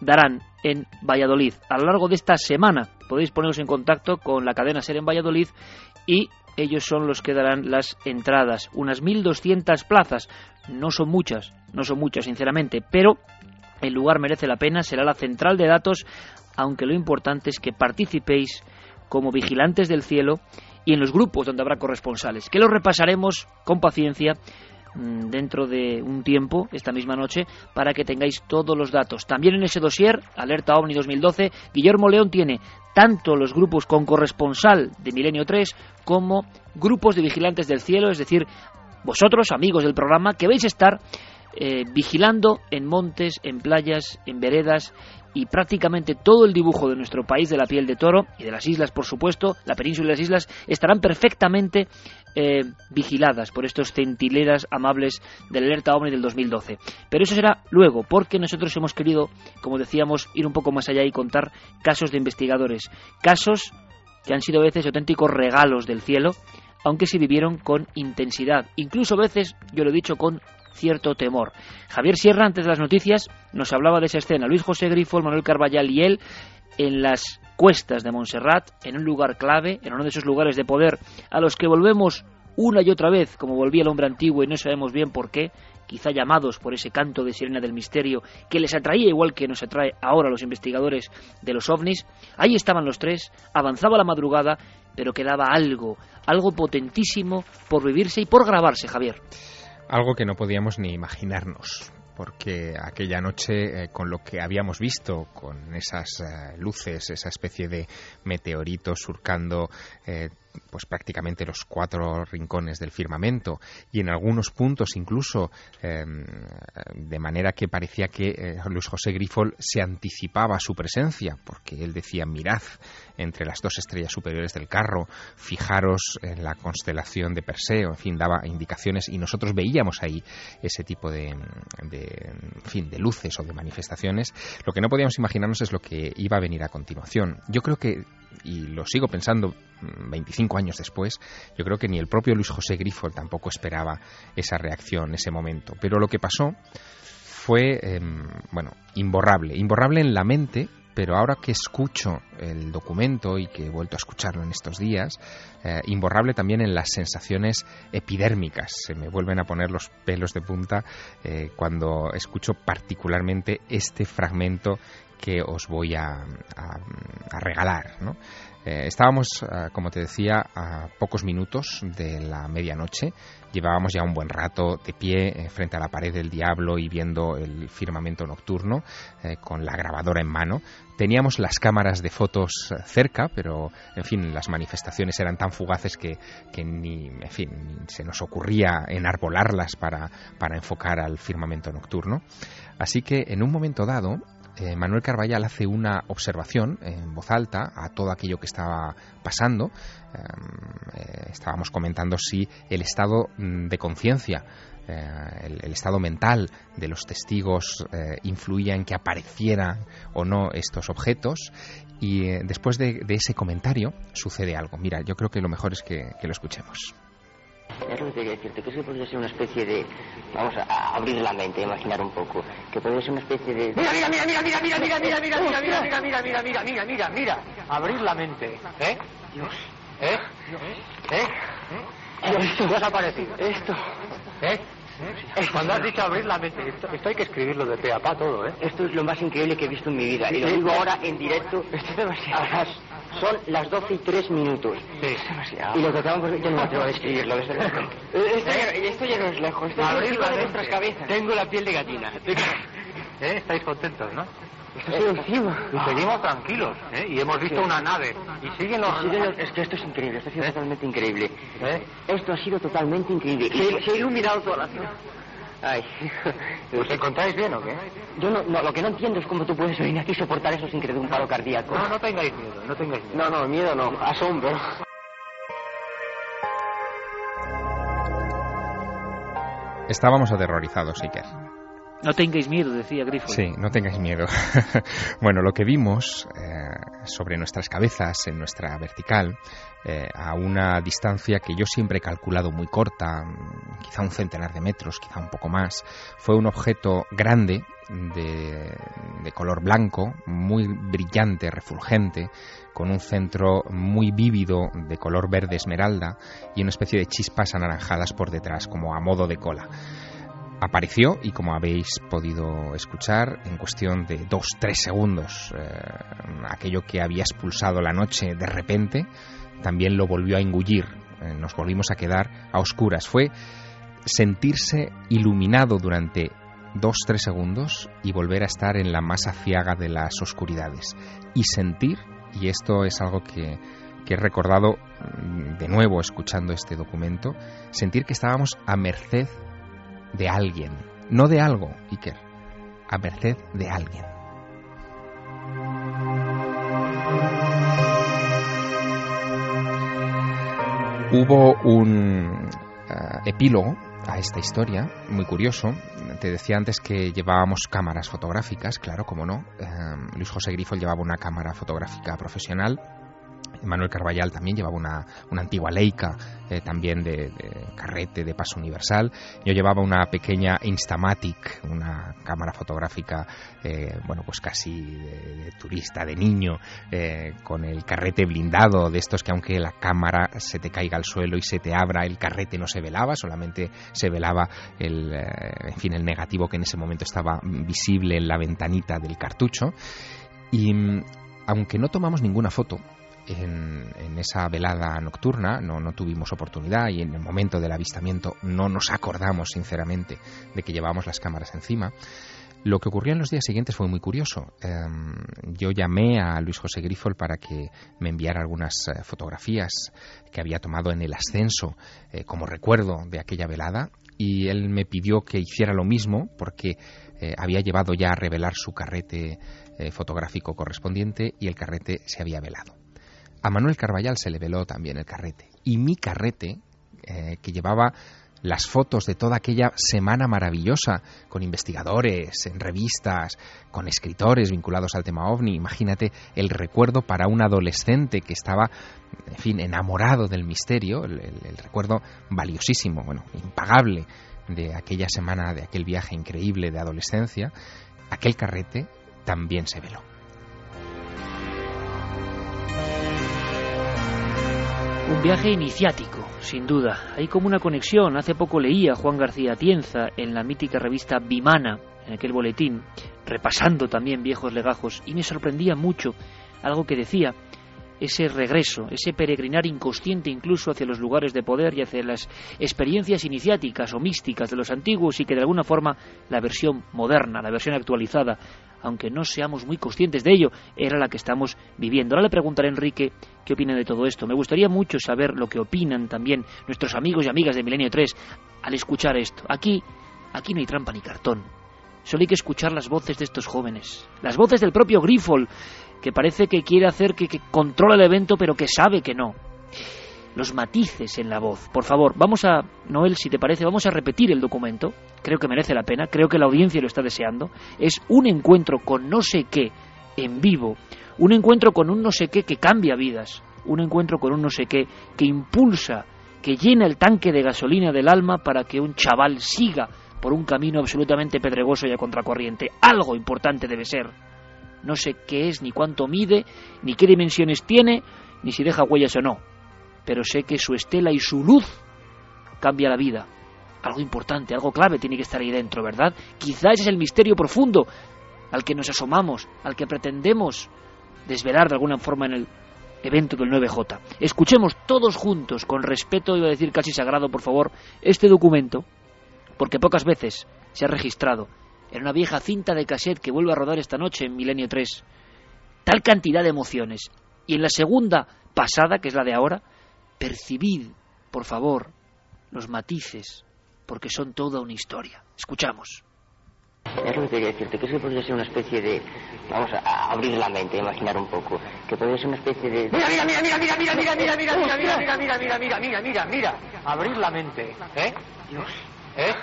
darán en Valladolid. A lo largo de esta semana podéis poneros en contacto con la cadena Ser en Valladolid y ellos son los que darán las entradas. Unas 1.200 plazas. No son muchas, no son muchas, sinceramente, pero el lugar merece la pena. Será la central de datos, aunque lo importante es que participéis como vigilantes del cielo y en los grupos donde habrá corresponsales, que lo repasaremos con paciencia mm, dentro de un tiempo, esta misma noche, para que tengáis todos los datos. También en ese dossier, Alerta OVNI 2012, Guillermo León tiene tanto los grupos con corresponsal de Milenio 3 como grupos de vigilantes del cielo, es decir, vosotros, amigos del programa, que vais a estar eh, vigilando en montes, en playas, en veredas y prácticamente todo el dibujo de nuestro país de la piel de toro y de las islas, por supuesto, la península y las islas, estarán perfectamente eh, vigiladas por estos centileras amables del alerta OVNI del 2012. Pero eso será luego, porque nosotros hemos querido, como decíamos, ir un poco más allá y contar casos de investigadores, casos que han sido a veces auténticos regalos del cielo, aunque se vivieron con intensidad, incluso a veces, yo lo he dicho, con cierto temor. Javier Sierra, antes de las noticias, nos hablaba de esa escena. Luis José Grifo, Manuel Carballal y él en las cuestas de Montserrat, en un lugar clave, en uno de esos lugares de poder a los que volvemos una y otra vez, como volvía el hombre antiguo y no sabemos bien por qué, quizá llamados por ese canto de sirena del misterio que les atraía igual que nos atrae ahora los investigadores de los ovnis. Ahí estaban los tres, avanzaba la madrugada, pero quedaba algo, algo potentísimo por vivirse y por grabarse, Javier. Algo que no podíamos ni imaginarnos porque aquella noche, eh, con lo que habíamos visto, con esas eh, luces, esa especie de meteorito surcando eh, pues prácticamente los cuatro rincones del firmamento y en algunos puntos incluso em, de manera que parecía que Luis José Grifol se anticipaba su presencia porque él decía mirad entre las dos estrellas superiores del carro. Fijaros en la constelación de Perseo en fin daba indicaciones y nosotros veíamos ahí ese tipo de, de fin de luces o de manifestaciones. Lo que no podíamos imaginarnos es lo que iba a venir a continuación. Yo creo que y lo sigo pensando 25 años después, yo creo que ni el propio Luis José Grifol tampoco esperaba esa reacción, ese momento. Pero lo que pasó fue, em, bueno, imborrable, imborrable en la mente, pero ahora que escucho el documento y que he vuelto a escucharlo en estos días, eh, imborrable también en las sensaciones epidérmicas. Se me vuelven a poner los pelos de punta eh, cuando escucho particularmente este fragmento que os voy a, regalar. Eh, estábamos, como te decía, a pocos minutos de la medianoche Llevábamos ya un buen rato de pie eh, frente a la pared del diablo y viendo el firmamento nocturno eh, con la grabadora en mano. Teníamos las cámaras de fotos eh, cerca, pero en fin, las manifestaciones eran tan fugaces que, ni, en fin, se nos ocurría enarbolarlas para, para enfocar al firmamento nocturno. Así que en un momento dado eh, Manuel Carballal hace una observación en voz alta a todo aquello que estaba pasando. Em, eh, estábamos comentando si el estado mm, de conciencia eh, el, estado mental de los testigos influía en que aparecieran o no estos objetos. Y después de, ese comentario sucede algo. Mira, yo creo que lo mejor es que lo escuchemos. Es lo que quería decirte, que eso podría ser una especie de. Vamos a abrir la mente, imaginar un poco. Que podría ser una especie de. Mira, mira, mira, mira, mira, mira, mira, mira, mira, mira, mira, mira, mira, mira, mira, mira, mira, mira. Abrir la mente. ¿Eh? Dios. ¿Eh? ¿Eh? Esto. ¿Qué has aparecido? Esto. ¿Eh? Cuando has dicho abrir la mente, esto, hay que escribirlo de pe a pa todo, ¿eh? Esto es lo más increíble que he visto en mi vida. Y lo digo ahora en directo. Esto es demasiado. Son las 12 y 3 minutos. Sí. Y lo que acabamos de... Yo no me atrevo a describirlo, desde luego. Esto, esto ya no es lejos. Esto Abrir es de nuestras cabezas. Tengo la piel de gallina. ¿Eh? Estáis contentos, ¿no? Sigue encima. Y seguimos tranquilos, ¿eh? Y hemos visto una nave. Y siguen los... Es que esto es increíble, esto ha sido ¿Eh? totalmente increíble. ¿Eh? Esto ha sido totalmente increíble. Se, se ha iluminado toda la zona. Ay. ¿Os encontráis bien o qué? Yo no, no, lo que no entiendo es cómo tú puedes venir aquí y soportar eso sin que te dé un paro cardíaco. No, no tengáis miedo, no tengáis miedo. No, no, miedo no, asombro. Estábamos aterrorizados, Iker. No tengáis miedo, decía Grifo. Sí, no tengáis miedo. bueno, lo que vimos eh, sobre nuestras cabezas, en nuestra vertical, eh, a una distancia que yo siempre he calculado muy corta, mm, quizá un centenar de metros, quizá un poco más, fue un objeto grande, de, color blanco, muy brillante, refulgente, con un centro muy vívido de color verde esmeralda y una especie de chispas anaranjadas por detrás, como a modo de cola. Apareció y como habéis podido escuchar en cuestión de dos tres segundos eh, aquello que había expulsado la noche de repente también lo volvió a engullir. Eh, nos volvimos a quedar a oscuras. Fue sentirse iluminado durante dos tres segundos y volver a estar en la masa ciaga de las oscuridades. Y sentir y esto es algo que que he recordado mm, de nuevo escuchando este documento, sentir que estábamos a merced de alguien, no de algo, Iker, a merced de alguien. Hubo un eh, epílogo a esta historia, muy curioso. Te decía antes que llevábamos cámaras fotográficas, claro, como no. Eh, Luis José Grifo llevaba una cámara fotográfica profesional Manuel Carballal también llevaba una, antigua Leica, eh, también de, carrete, de paso universal. Yo llevaba una pequeña Instamatic, una cámara fotográfica, eh, bueno, pues casi de, turista, de niño, eh, con el carrete blindado, de estos que aunque la cámara se te caiga al suelo y se te abra, el carrete no se velaba, solamente se velaba el, en fin, el negativo que en ese momento estaba visible en la ventanita del cartucho. Y mm, aunque no tomamos ninguna foto, en, esa velada nocturna, no, tuvimos oportunidad y en el momento del avistamiento no nos acordamos sinceramente de que llevábamos las cámaras encima. Lo que ocurrió en los días siguientes fue muy curioso. Em, yo llamé a Luis José Grifol para que me enviara algunas eh, fotografías que había tomado en el ascenso eh, como recuerdo de aquella velada y él me pidió que hiciera lo mismo porque eh, había llevado ya a revelar su carrete fotográfico correspondiente y el carrete se había velado. A Manuel Carballal se le veló también el carrete. Y mi carrete, eh, que llevaba las fotos de toda aquella semana maravillosa con investigadores, en revistas, con escritores vinculados al tema ovni. Imagínate el recuerdo para un adolescente que estaba, en fin, enamorado del misterio, el, el recuerdo valiosísimo, bueno, impagable de aquella semana, de aquel viaje increíble de adolescencia, aquel carrete también se veló. Un viaje iniciático, sin duda. Hay como una conexión. Hace poco leía Juan García Tienza en la mítica revista Vimana, en aquel boletín, repasando también viejos legajos, y me sorprendía mucho algo que decía, ese regreso, ese peregrinar inconsciente incluso hacia los lugares de poder y hacia las experiencias iniciáticas o místicas de los antiguos y que de alguna forma la versión moderna, la versión actualizada, aunque no seamos muy conscientes de ello, era la que estamos viviendo. Ahora le preguntaré a Enrique qué opina de todo esto. Me gustaría mucho saber lo que opinan también nuestros amigos y amigas de Milenio 3 al escuchar esto. Aquí, aquí no hay trampa ni cartón. Solo hay que escuchar las voces de estos jóvenes, las voces del propio Grifol, que parece que quiere hacer que, que controla el evento, pero que sabe que no los matices en la voz. Por favor, vamos a, Noel, si te parece, vamos a repetir el documento. Creo que merece la pena, creo que la audiencia lo está deseando. Es un encuentro con no sé qué en vivo, un encuentro con un no sé qué que cambia vidas, un encuentro con un no sé qué que impulsa, que llena el tanque de gasolina del alma para que un chaval siga por un camino absolutamente pedregoso y a contracorriente. Algo importante debe ser. No sé qué es, ni cuánto mide, ni qué dimensiones tiene, ni si deja huellas o no pero sé que su estela y su luz cambia la vida. Algo importante, algo clave tiene que estar ahí dentro, ¿verdad? Quizás es el misterio profundo al que nos asomamos, al que pretendemos desvelar de alguna forma en el evento del 9J. Escuchemos todos juntos, con respeto, iba a decir casi sagrado, por favor, este documento, porque pocas veces se ha registrado en una vieja cinta de cassette que vuelve a rodar esta noche en Milenio 3 tal cantidad de emociones. Y en la segunda pasada, que es la de ahora, percibid, por favor, los matices, porque son toda una historia. Escuchamos. Es lo que quería decirte, que eso podría ser una especie de... Vamos a abrir la mente, imaginar un poco. Que podría ser una especie de... Mira, mira, mira, mira, mira, mira, mira, mira, mira, mira, mira, mira, mira, mira, mira, mira, mira. Abrir la mente, ¿eh? Dios. ¿Eh?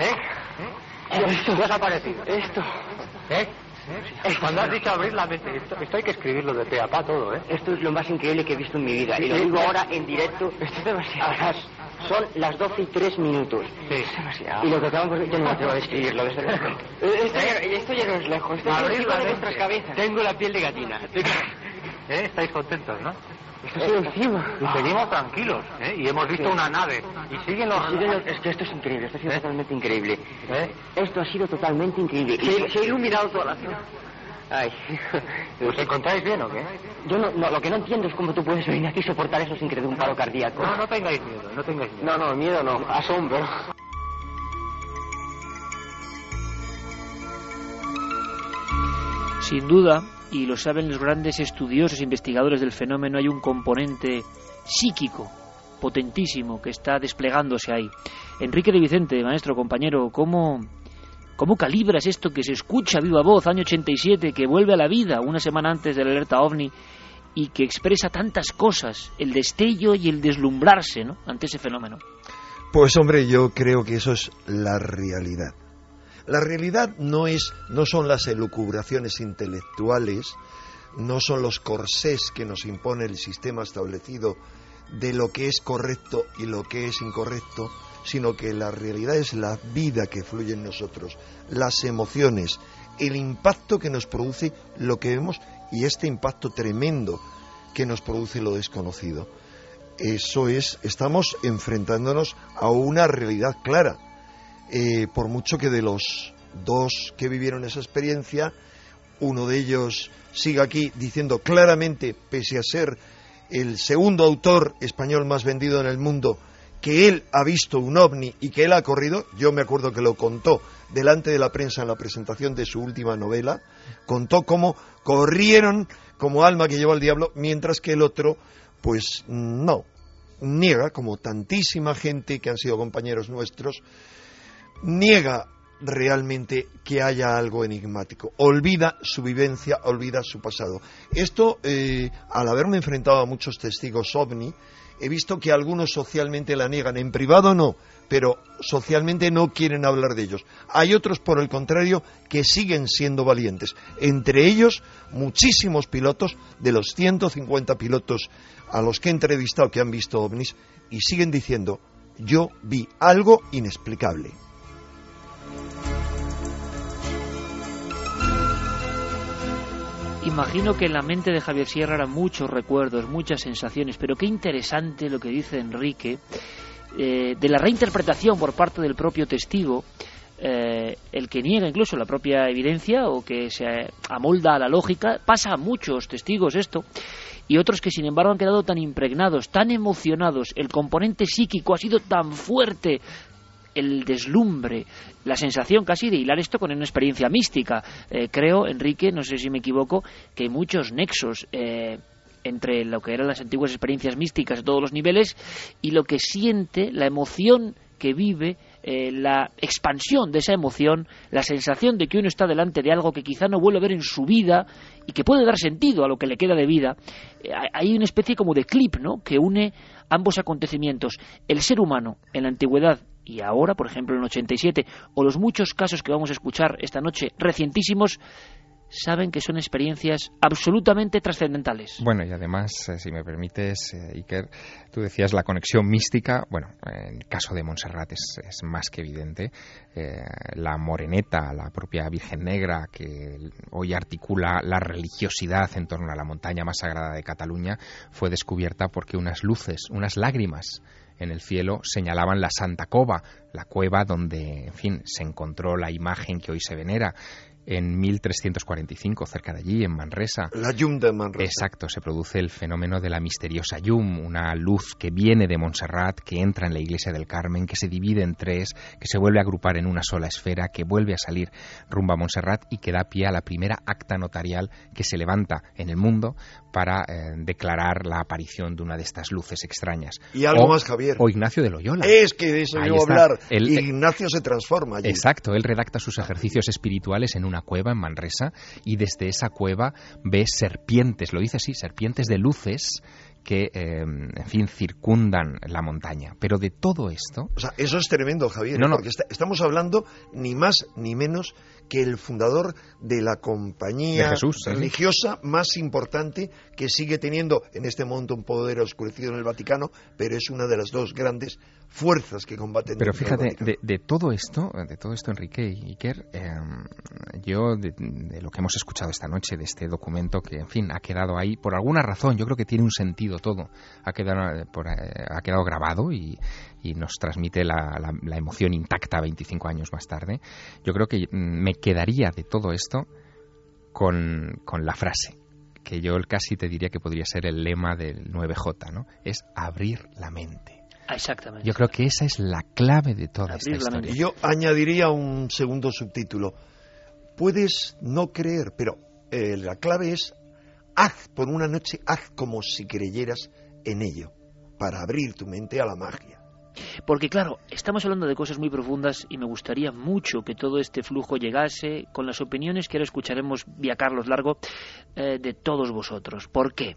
¿Eh? Esto. ¿Qué os ha parecido? Esto. ¿Eh? Cuando has dicho abrir la mente, esto, esto hay que escribirlo de pe a pa todo, ¿eh? Esto es lo más increíble que he visto en mi vida. Y lo digo ahora en directo. Esto es demasiado. Son las 12 y 3 minutos. Sí. Es demasiado. Y lo que acabamos de... Yo no me atrevo a describirlo, desde luego. Esto, esto ya no es lejos. Esto Abrir es la de nuestras cabezas. Tengo la piel de gallina. ¿Eh? Estáis contentos, ¿no? Esto sigue encima. Y seguimos tranquilos, ¿eh? Y hemos visto Sí. una nave. Y siguen los... Siguen los- Es que esto es increíble, esto ha sido totalmente increíble. ¿Eh? Esto ha sido totalmente increíble. Se, se ha iluminado toda la zona. Ay. ¿Os encontráis bien o qué? Yo no, no, lo que no entiendo es cómo tú puedes venir aquí y soportar eso sin que te dé un paro cardíaco. No, no tengáis miedo, no tengáis miedo. No, no, miedo no, asombro. Sin duda, y lo saben los grandes estudiosos e investigadores del fenómeno, hay un componente psíquico potentísimo que está desplegándose ahí. Enrique de Vicente, maestro, compañero, ¿cómo, cómo calibras esto que se escucha viva voz, año 87, que vuelve a la vida una semana antes de la alerta ovni y que expresa tantas cosas, el destello y el deslumbrarse ¿no? ante ese fenómeno? Pues hombre, yo creo que eso es la realidad. La realidad no es, no son las elucubraciones intelectuales, no son los corsés que nos impone el sistema establecido de lo que es correcto y lo que es incorrecto, sino que la realidad es la vida que fluye en nosotros, las emociones, el impacto que nos produce lo que vemos y este impacto tremendo que nos produce lo desconocido. Eso es, estamos enfrentándonos a una realidad clara. Eh, por mucho que de los dos que vivieron esa experiencia, uno de ellos siga aquí diciendo claramente, pese a ser el segundo autor español más vendido en el mundo, que él ha visto un ovni y que él ha corrido, yo me acuerdo que lo contó delante de la prensa en la presentación de su última novela, contó cómo corrieron como alma que lleva al diablo, mientras que el otro, pues no, niega, como tantísima gente que han sido compañeros nuestros, niega realmente que haya algo enigmático. Olvida su vivencia, olvida su pasado. Esto, eh, al haberme enfrentado a muchos testigos ovni, he visto que algunos socialmente la niegan, en privado no, pero socialmente no quieren hablar de ellos. Hay otros, por el contrario, que siguen siendo valientes. Entre ellos, muchísimos pilotos, de los 150 pilotos a los que he entrevistado que han visto ovnis, y siguen diciendo, yo vi algo inexplicable. Imagino que en la mente de Javier Sierra eran muchos recuerdos, muchas sensaciones, pero qué interesante lo que dice Enrique eh, de la reinterpretación por parte del propio testigo, eh, el que niega incluso la propia evidencia o que se amolda a la lógica, pasa a muchos testigos esto, y otros que sin embargo han quedado tan impregnados, tan emocionados, el componente psíquico ha sido tan fuerte, el deslumbre, la sensación casi de hilar esto con una experiencia mística. Eh, creo, Enrique, no sé si me equivoco, que hay muchos nexos eh, entre lo que eran las antiguas experiencias místicas a todos los niveles y lo que siente, la emoción que vive, eh, la expansión de esa emoción, la sensación de que uno está delante de algo que quizá no vuelve a ver en su vida y que puede dar sentido a lo que le queda de vida. hay una especie como de clip, ¿no?, que une ambos acontecimientos. El ser humano en la antigüedad y ahora, por ejemplo, en el 87, o los muchos casos que vamos a escuchar esta noche, recientísimos, saben que son experiencias absolutamente trascendentales. Bueno, y además, eh, si me permites, eh, Iker, tú decías la conexión mística, bueno, en el caso de Montserrat es, más que evidente. Eh, la moreneta, la propia Virgen Negra, que hoy articula la religiosidad en torno a la montaña más sagrada de Cataluña, fue descubierta porque unas luces, unas lágrimas, en el cielo señalaban la Santa Cova, la cueva donde, en fin, se encontró la imagen que hoy se venera en 1345, cerca de allí, en Manresa. La Yum de Manresa. Exacto, se produce el fenómeno de la misteriosa Yum, una luz que viene de Montserrat, que entra en la iglesia del Carmen, que se divide en tres, que se vuelve a agrupar en una sola esfera, que vuelve a salir rumbo a Montserrat y que da pie a la primera acta notarial que se levanta en el mundo para eh, declarar la aparición de una de estas luces extrañas. Y algo más, Javier. O Ignacio de Loyola. Es que de eso iba a hablar. Ignacio se transforma allí. Exacto, él redacta sus ejercicios espirituales en un una cueva en Manresa y desde esa cueva ve serpientes, lo dice así, serpientes de luces que, eh, en fin, circundan la montaña. Pero de todo esto... O sea, eso es tremendo, Javier, no, no. porque estamos hablando ni más ni menos que el fundador de la compañía religiosa más importante que sigue teniendo en este momento un poder oscurecido en el Vaticano, pero es una de las dos grandes fuerzas que combaten. Pero fíjate, de, todo esto, de todo esto, Enrique y Iker, em, yo de, lo que hemos escuchado esta noche, de este documento que, en fin, ha quedado ahí por alguna razón, yo creo que tiene un sentido todo, ha quedado, eh, eh, ha quedado grabado y, nos transmite la, la, emoción intacta 25 años más tarde. Yo creo que mm, me quedaría de todo esto con, con la frase que yo casi te diría que podría ser el lema del 9J, ¿no? Es abrir la mente. Exactamente. Yo creo que esa es la clave de toda esta historia. Yo añadiría un segundo subtítulo. Puedes no creer, pero eh, la clave es haz por una noche, haz como si creyeras en ello, para abrir tu mente a la magia. Porque claro, estamos hablando de cosas muy profundas y me gustaría mucho que todo este flujo llegase con las opiniones que ahora escucharemos vía Carlos Largo eh, de todos vosotros. ¿Por qué?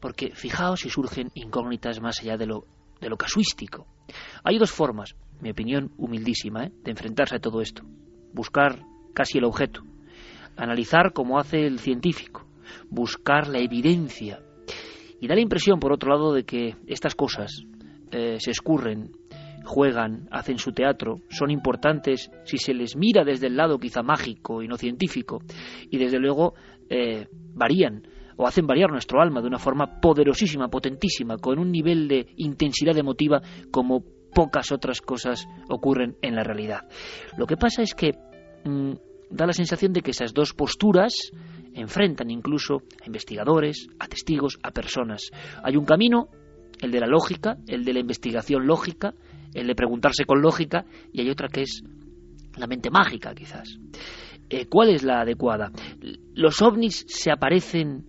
Porque fijaos si surgen incógnitas más allá de lo de lo casuístico. Hay dos formas, mi opinión humildísima, ¿eh? de enfrentarse a todo esto. Buscar casi el objeto, analizar como hace el científico, buscar la evidencia. Y da la impresión, por otro lado, de que estas cosas eh, se escurren, juegan, hacen su teatro, son importantes si se les mira desde el lado quizá mágico y no científico, y desde luego eh, varían o hacen variar nuestro alma de una forma poderosísima, potentísima, con un nivel de intensidad emotiva como pocas otras cosas ocurren en la realidad. Lo que pasa es que mm, da la sensación de que esas dos posturas enfrentan incluso a investigadores, a testigos, a personas. Hay un camino, el de la lógica, el de la investigación lógica, el de preguntarse con lógica, y hay otra que es la mente mágica, quizás. Eh, ¿Cuál es la adecuada? ¿Los ovnis se aparecen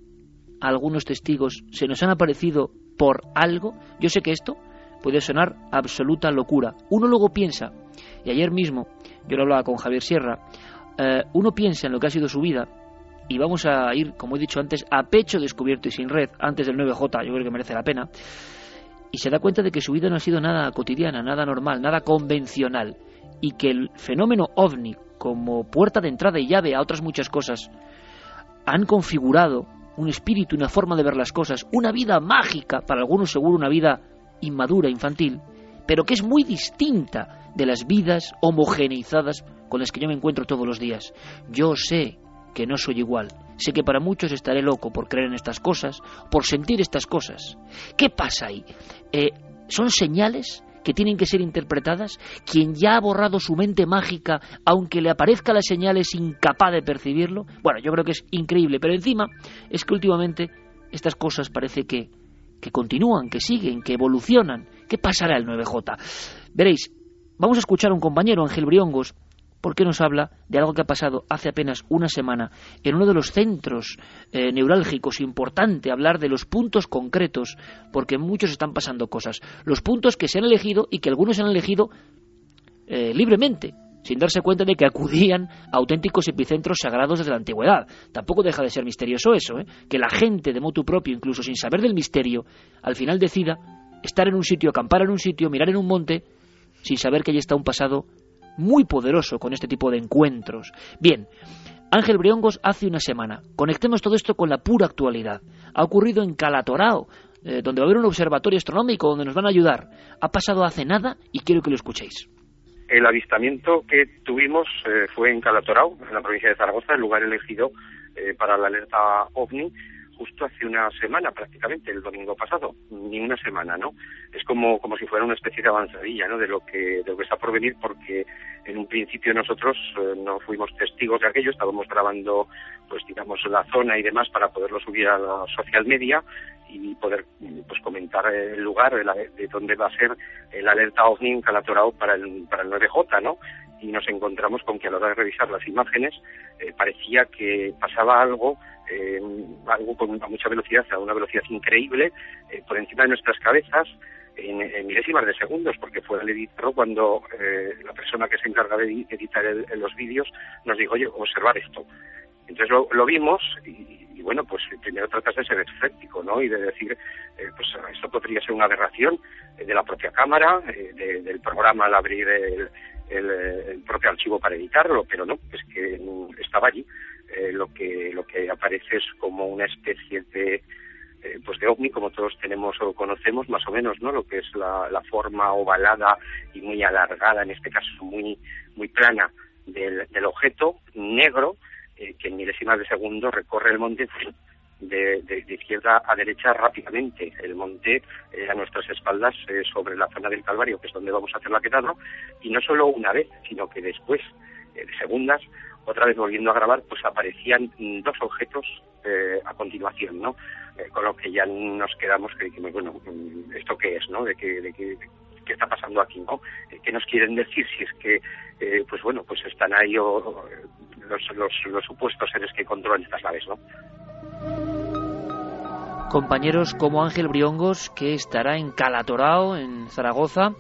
algunos testigos se nos han aparecido por algo, yo sé que esto puede sonar absoluta locura. Uno luego piensa, y ayer mismo yo lo hablaba con Javier Sierra, eh, uno piensa en lo que ha sido su vida y vamos a ir, como he dicho antes, a pecho descubierto y sin red, antes del 9J, yo creo que merece la pena, y se da cuenta de que su vida no ha sido nada cotidiana, nada normal, nada convencional, y que el fenómeno ovni, como puerta de entrada y llave a otras muchas cosas, han configurado un espíritu, una forma de ver las cosas, una vida mágica, para algunos seguro una vida inmadura, infantil, pero que es muy distinta de las vidas homogeneizadas con las que yo me encuentro todos los días. Yo sé que no soy igual. Sé que para muchos estaré loco por creer en estas cosas, por sentir estas cosas. ¿Qué pasa ahí? Eh, ¿Son señales que tienen que ser interpretadas? ¿Quien ya ha borrado su mente mágica, aunque le aparezca la señal, es incapaz de percibirlo? Bueno, yo creo que es increíble, pero encima es que últimamente estas cosas parece que, que continúan, que siguen, que evolucionan. ¿Qué pasará el 9J? Veréis, vamos a escuchar a un compañero, Ángel Briongos, porque nos habla de algo que ha pasado hace apenas una semana en uno de los centros eh, neurálgicos importante hablar de los puntos concretos porque muchos están pasando cosas los puntos que se han elegido y que algunos han elegido eh, libremente sin darse cuenta de que acudían a auténticos epicentros sagrados desde la antigüedad. Tampoco deja de ser misterioso eso, ¿eh? que la gente de motu propio, incluso sin saber del misterio, al final decida estar en un sitio, acampar en un sitio, mirar en un monte, sin saber que allí está un pasado muy poderoso con este tipo de encuentros. Bien, Ángel Briongos hace una semana. Conectemos todo esto con la pura actualidad. Ha ocurrido en Calatorao, eh, donde va a haber un observatorio astronómico donde nos van a ayudar. Ha pasado hace nada y quiero que lo escuchéis. El avistamiento que tuvimos eh, fue en Calatorao, en la provincia de Zaragoza, el lugar elegido eh, para la alerta OVNI justo hace una semana prácticamente, el domingo pasado, ni una semana, ¿no? Es como, como si fuera una especie de avanzadilla, ¿no? De lo que, de lo que está por venir, porque en un principio nosotros eh, no fuimos testigos de aquello, estábamos grabando, pues digamos, la zona y demás para poderlo subir a la social media y poder pues comentar el lugar de, de dónde va a ser el alerta OVNI en para el, para el 9J, ¿no? Y nos encontramos con que a la hora de revisar las imágenes eh, parecía que pasaba algo eh, algo con mucha velocidad, a una velocidad increíble, eh, por encima de nuestras cabezas, en, milésimas de segundos, porque fue el editor cuando eh, la persona que se encarga de editar los vídeos nos dijo, oye, observar esto. Entonces lo, vimos y, bueno, pues primero tratas de ser escéptico, ¿no? Y de decir, eh, pues esto podría ser una aberración de la propia cámara, del programa al abrir el, el, propio archivo para editarlo, pero no, es que estaba allí. Eh, lo que lo que aparece es como una especie de eh, pues de ovni como todos tenemos o conocemos más o menos no lo que es la, forma ovalada y muy alargada en este caso muy muy plana del, objeto negro eh, que en milésimas de segundo recorre el monte de, de, izquierda a derecha rápidamente. El monte a nuestras espaldas sobre la zona del Calvario, que es donde vamos a hacer la quedada, y no solo una vez, sino que después de segundas otra vez volviendo a grabar, pues aparecían dos objetos eh, a continuación, ¿no? Eh, con lo que ya nos quedamos que dijimos, bueno, mm, ¿esto qué es, no? De qué, de qué, qué está pasando aquí, ¿no? Eh, ¿Qué nos quieren decir si es que, pues bueno, pues están ahí los, los, los supuestos seres que controlan estas naves, ¿no? Compañeros como Ángel Briongos, que estará en Calatorao, en Zaragoza,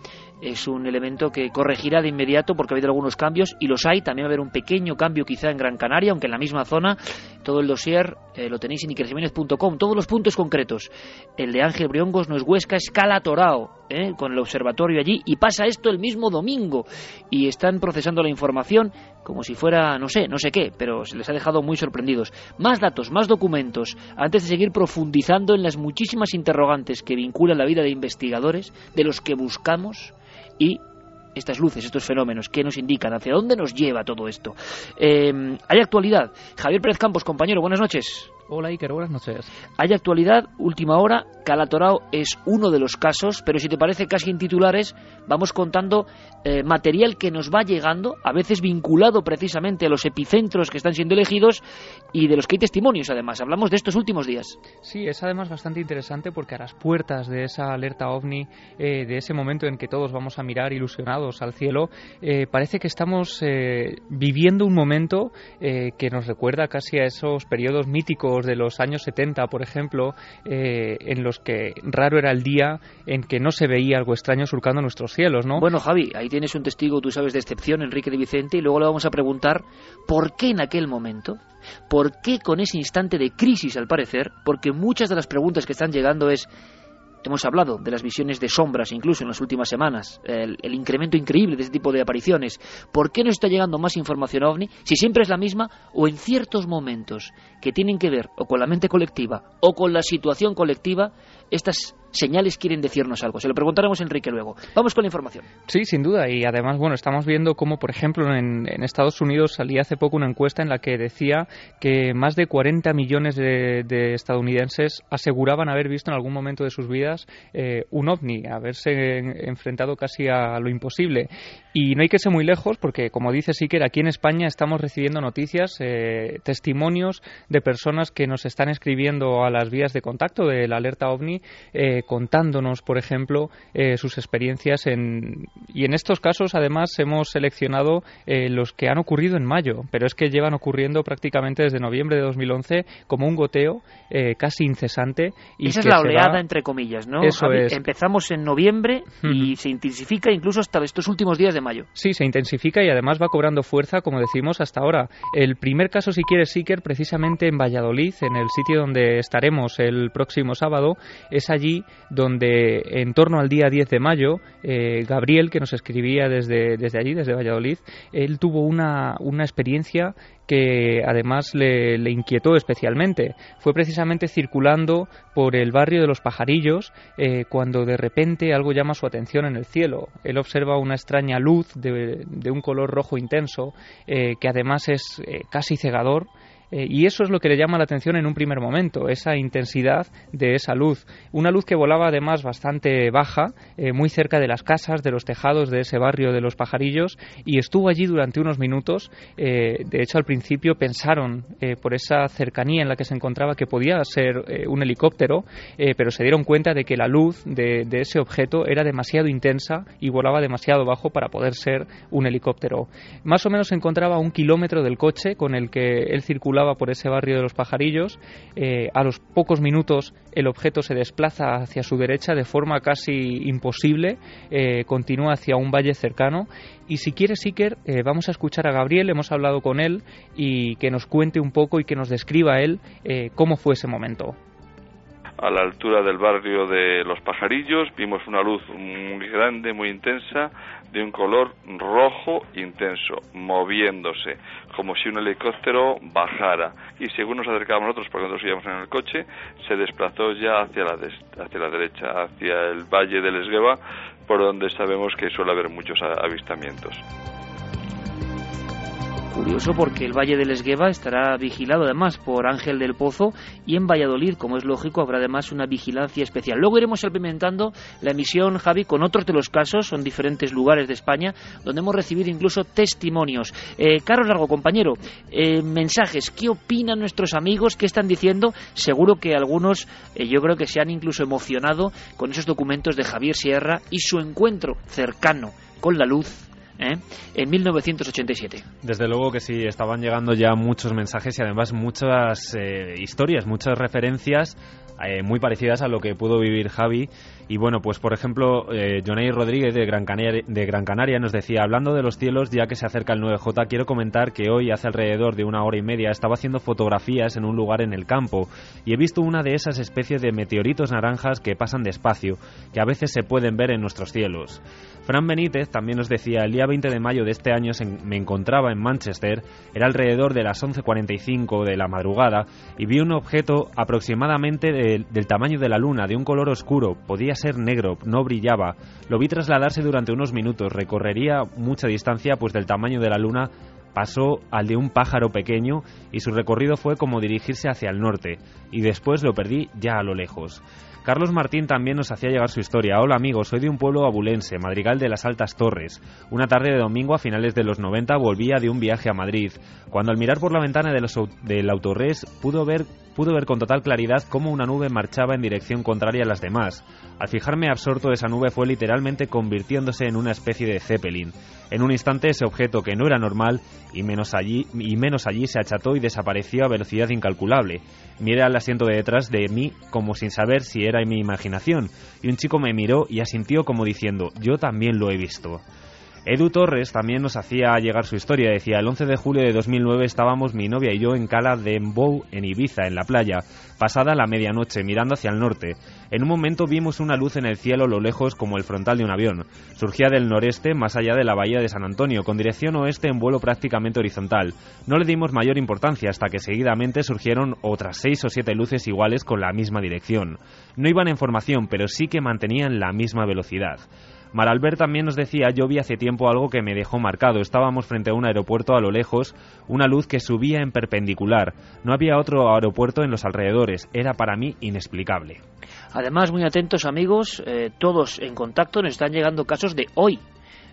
es un elemento que corregirá de inmediato porque ha habido algunos cambios y los hay. También va a haber un pequeño cambio quizá en Gran Canaria, aunque en la misma zona. Todo el dossier eh, lo tenéis en ikerjiménez.com. Todos los puntos concretos. El de Ángel Briongos no es Huesca, es Calatorao, eh, con el observatorio allí. Y pasa esto el mismo domingo. Y están procesando la información como si fuera, no sé, no sé qué, pero se les ha dejado muy sorprendidos. Más datos, más documentos, antes de seguir profundizando en las muchísimas interrogantes que vinculan la vida de investigadores, de los que buscamos y estas luces, estos fenómenos, ¿qué nos indican? ¿Hacia dónde nos lleva todo esto? Eh, hay actualidad. Javier Pérez Campos, compañero, buenas noches. Hola Iker, buenas noches. Hay actualidad, última hora, Calatorao es uno de los casos, pero si te parece casi en titulares, vamos contando eh, material que nos va llegando, a veces vinculado precisamente a los epicentros que están siendo elegidos y de los que hay testimonios además. Hablamos de estos últimos días. Sí, es además bastante interesante porque a las puertas de esa alerta ovni, eh, de ese momento en que todos vamos a mirar ilusionados al cielo, eh, parece que estamos viviendo un momento que nos recuerda casi a esos periodos míticos de los años 70, por ejemplo, eh, en los que raro era el día en que no se veía algo extraño surcando nuestros cielos, ¿no? Bueno, Javi, ahí tienes un testigo, tú sabes, de excepción, Enrique de Vicente, y luego le vamos a preguntar por qué en aquel momento, por qué con ese instante de crisis, al parecer, porque muchas de las preguntas que están llegando es Hemos hablado de las visiones de sombras incluso en las últimas semanas, el, el, incremento increíble de este tipo de apariciones. ¿Por qué no está llegando más información ovni si siempre es la misma o en ciertos momentos que tienen que ver o con la mente colectiva o con la situación colectiva, estas señales quieren decirnos algo. Se lo preguntaremos a Enrique luego. Vamos con la información. Sí, sin duda. Y además, bueno, estamos viendo cómo, por ejemplo, en, en Estados Unidos salía hace poco una encuesta en la que decía que más de 40 millones de, de estadounidenses aseguraban haber visto en algún momento de sus vidas eh, un ovni, haberse en, enfrentado casi a lo imposible. Y no hay que ser muy lejos porque, como dice Siker, aquí en España estamos recibiendo noticias, eh, testimonios de personas que nos están escribiendo a las vías de contacto de la alerta ovni eh, contándonos, por ejemplo, eh, sus experiencias en, y en estos casos además hemos seleccionado eh, los que han ocurrido en mayo, pero es que llevan ocurriendo prácticamente desde noviembre de 2011 como un goteo eh, casi incesante. Y Esa es la oleada va- entre comillas, ¿no? Eso Javi? es. Empezamos en noviembre y se intensifica incluso hasta estos últimos días de Sí, se intensifica y además va cobrando fuerza, como decimos hasta ahora. El primer caso, si quieres, Seeker, precisamente en Valladolid, en el sitio donde estaremos el próximo sábado, es allí donde en torno al día 10 de mayo, eh, Gabriel, que nos escribía desde, desde allí, desde Valladolid, él tuvo una, una experiencia que además le, le inquietó especialmente. Fue precisamente circulando por el barrio de los pajarillos eh, cuando de repente algo llama su atención en el cielo. Él observa una extraña luz de, un color rojo intenso eh, que además es eh, casi cegador. Eh, y eso es lo que le llama la atención en un primer momento, esa intensidad de esa luz. Una luz que volaba además bastante baja, eh, muy cerca de las casas, de los tejados de ese barrio de los pajarillos, y estuvo allí durante unos minutos. Eh, de hecho, al principio pensaron, por esa cercanía en la que se encontraba, que podía ser un helicóptero, pero se dieron cuenta de que la luz de, de ese objeto era demasiado intensa y volaba demasiado bajo para poder ser un helicóptero. Más o menos se encontraba a un kilómetro del coche con el que él circulaba por ese barrio de los pajarillos. Eh, a los pocos minutos el objeto se desplaza hacia su derecha de forma casi imposible, eh, continúa hacia un valle cercano. Y si quiere, Siker, eh, vamos a escuchar a Gabriel, hemos hablado con él y que nos cuente un poco y que nos describa él cómo fue ese momento. A la altura del barrio de Los Pajarillos vimos una luz muy grande, muy intensa, de un color rojo intenso, moviéndose, como si un helicóptero bajara. Y según nos acercábamos nosotros, porque nosotros íbamos en el coche, se desplazó ya hacia la, hacia la derecha, hacia el valle del Esgueva, por donde sabemos que suele haber muchos avistamientos. Curioso porque el Valle del Esgueva estará vigilado además por Ángel del Pozo y en Valladolid, como es lógico, habrá además una vigilancia especial. Luego iremos implementando la emisión, Javi, con otros de los casos, son diferentes lugares de España, donde hemos recibido incluso testimonios. Eh, Carlos Largo, compañero, eh, mensajes, ¿qué opinan nuestros amigos? ¿Qué están diciendo? Seguro que algunos, eh, yo creo que se han incluso emocionado con esos documentos de Javier Sierra y su encuentro cercano con la luz ¿eh? en 1987. Desde luego que sí, estaban llegando ya muchos mensajes y además muchas eh, historias, muchas referencias eh, muy parecidas a lo que pudo vivir Javi. Y bueno, pues por ejemplo, eh, Jonay Rodríguez de Gran, Canaria, de Gran Canaria nos decía, hablando de los cielos, ya que se acerca el 9J, quiero comentar que hoy, hace alrededor de una hora y media, estaba haciendo fotografías en un lugar en el campo y he visto una de esas especies de meteoritos naranjas que pasan despacio, que a veces se pueden ver en nuestros cielos. Fran Benítez también nos decía, el día 20 de mayo de este año me encontraba en Manchester, era alrededor de las 11.45 de la madrugada, y vi un objeto aproximadamente de- del tamaño de la luna, de un color oscuro, podía ser negro, no brillaba. Lo vi trasladarse durante unos minutos, recorrería mucha distancia, pues del tamaño de la luna pasó al de un pájaro pequeño y su recorrido fue como dirigirse hacia el norte, y después lo perdí ya a lo lejos. Carlos Martín también nos hacía llegar su historia. Hola amigos, soy de un pueblo abulense, Madrigal de las Altas Torres. Una tarde de domingo a finales de los 90 volvía de un viaje a Madrid, cuando al mirar por la ventana del autorres pudo ver, pudo ver con total claridad cómo una nube marchaba en dirección contraria a las demás. Al fijarme absorto esa nube fue literalmente convirtiéndose en una especie de zeppelin. En un instante ese objeto que no era normal y menos allí, y menos allí se acható y desapareció a velocidad incalculable. Miré al asiento de detrás de mí como sin saber si era mi imaginación, y un chico me miró y asintió como diciendo, yo también lo he visto. Edu Torres también nos hacía llegar su historia. Decía, el 11 de julio de 2009 estábamos mi novia y yo en Cala de Embou, en Ibiza, en la playa, pasada la medianoche, mirando hacia el norte. En un momento vimos una luz en el cielo lo lejos como el frontal de un avión. Surgía del noreste, más allá de la bahía de San Antonio, con dirección oeste en vuelo prácticamente horizontal. No le dimos mayor importancia hasta que seguidamente surgieron otras seis o siete luces iguales con la misma dirección. No iban en formación, pero sí que mantenían la misma velocidad. Maralbert también nos decía, yo vi hace tiempo algo que me dejó marcado. Estábamos frente a un aeropuerto a lo lejos, una luz que subía en perpendicular. No había otro aeropuerto en los alrededores. Era para mí inexplicable. Además, muy atentos amigos, eh, todos en contacto nos están llegando casos de hoy,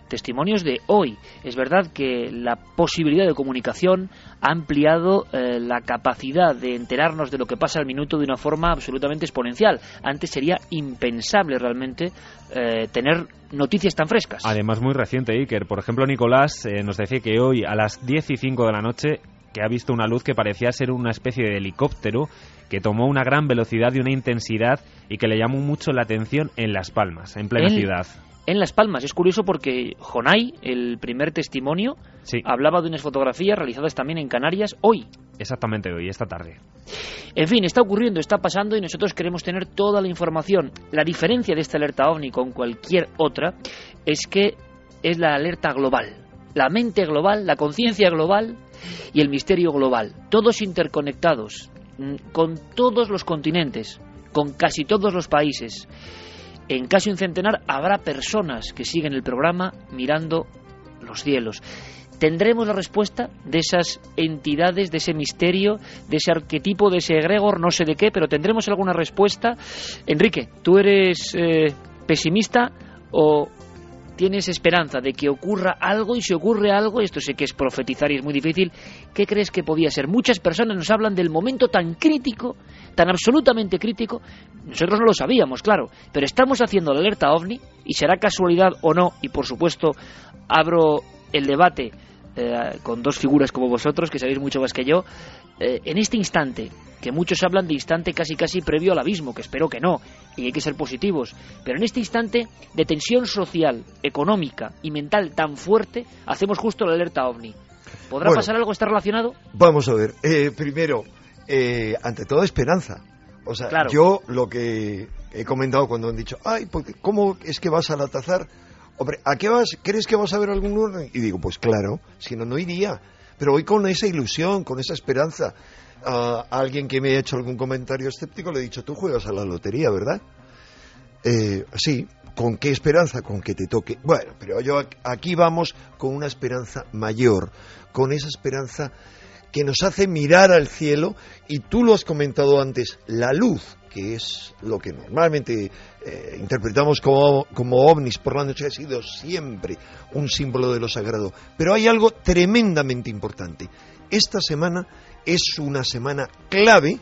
testimonios de hoy. Es verdad que la posibilidad de comunicación ha ampliado eh, la capacidad de enterarnos de lo que pasa al minuto de una forma absolutamente exponencial. Antes sería impensable realmente eh, tener noticias tan frescas. Además, muy reciente, Iker. Por ejemplo, Nicolás eh, nos decía que hoy a las 10 y 5 de la noche que ha visto una luz que parecía ser una especie de helicóptero que tomó una gran velocidad y una intensidad y que le llamó mucho la atención en Las Palmas, en plena ciudad en Las Palmas. Es curioso porque Jonay, el primer testimonio, hablaba de unas fotografías realizadas también en Canarias hoy. Exactamente hoy, esta tarde. En fin, está ocurriendo, está pasando y nosotros queremos tener toda la información. La diferencia de esta alerta ovni con cualquier otra es que es la alerta global. La mente global, la conciencia global y el misterio global. Todos interconectados, mm, con todos los continentes, con casi todos los países. En caso Incentenar habrá personas que siguen el programa mirando los cielos. ¿Tendremos la respuesta de esas entidades, de ese misterio, de ese arquetipo, de ese egregor, no sé de qué, pero tendremos alguna respuesta? Enrique, ¿tú eres eh, pesimista o tienes esperanza de que ocurra algo y si ocurre algo, esto sé que es profetizar y es muy difícil, ¿qué crees que podía ser? Muchas personas nos hablan del momento tan crítico, tan absolutamente crítico, nosotros no lo sabíamos, claro, pero estamos haciendo la alerta ovni y será casualidad o no, y por supuesto abro el debate eh, con dos figuras como vosotros, que sabéis mucho más que yo, eh, en este instante, que muchos hablan de instante casi casi previo al abismo, que espero que no, y hay que ser positivos, pero en este instante de tensión social, económica y mental tan fuerte, hacemos justo la alerta ovni. ¿Podrá pasar algo? ¿Está relacionado? Vamos a ver. Eh, primero, ante todo, esperanza. O sea, yo lo que he comentado cuando han dicho, ay, ¿cómo es que vas a la tazar? Hombre, ¿a qué vas? ¿Crees que vas a ver algún orden? Y digo, pues claro, si no, no iría. Pero voy con esa ilusión, con esa esperanza. A alguien que me ha hecho algún comentario escéptico le he dicho, tú juegas a la lotería, ¿verdad? Eh, sí, ¿con qué esperanza? Con que te toque. Bueno, pero yo aquí vamos con una esperanza mayor, con esa esperanza que nos hace mirar al cielo y tú lo has comentado antes, la luz, que es lo que normalmente eh, interpretamos como, como ovnis por la noche, ha sido siempre un símbolo de lo sagrado. Pero hay algo tremendamente importante. Esta semana es una semana clave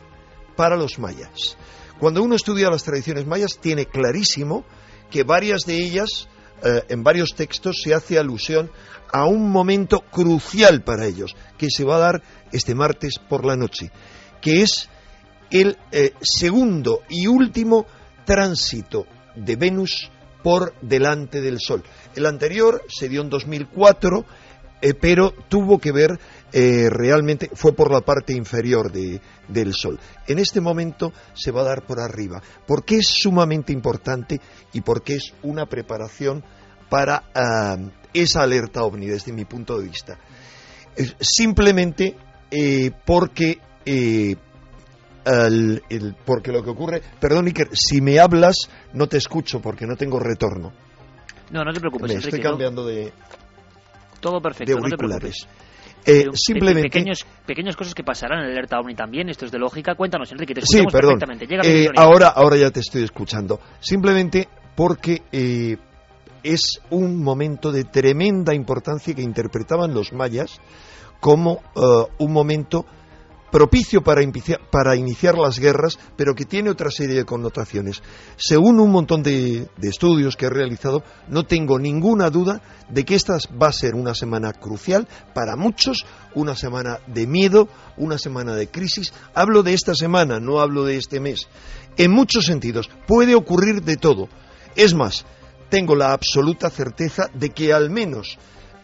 para los mayas. Cuando uno estudia las tradiciones mayas, tiene clarísimo que varias de ellas, eh, en varios textos, se hace alusión a un momento crucial para ellos, que se va a dar este martes por la noche, que es el eh, segundo y último tránsito de Venus por delante del Sol. El anterior se dio en 2004, eh, pero tuvo que ver eh, realmente, fue por la parte inferior de, del Sol. En este momento se va a dar por arriba, porque es sumamente importante y porque es una preparación para ah, esa alerta ovni desde mi punto de vista. simplemente eh, porque eh, porque lo que ocurre, perdón Iker, si me hablas no te escucho porque no tengo retorno. No, no te preocupes. Me estoy cambiando de todo perfecto, auriculares. Eh, simplemente pequeños, pequeñas cosas que pasarán en el alerta OVNI también, esto es de lógica. Cuéntanos, Enrique, te escuchamos sí, perdón. perfectamente. Eh, ahora, ahora ya te estoy escuchando. Simplemente porque eh, es un momento de tremenda importancia que interpretaban los mayas como un momento propicio para, para, iniciar las guerras, pero que tiene otra serie de connotaciones. Según un montón de, de, estudios que he realizado, no tengo ninguna duda de que esta va a ser una semana crucial para muchos, una semana de miedo, una semana de crisis. Hablo de esta semana, no hablo de este mes. En muchos sentidos, puede ocurrir de todo. Es más, tengo la absoluta certeza de que al menos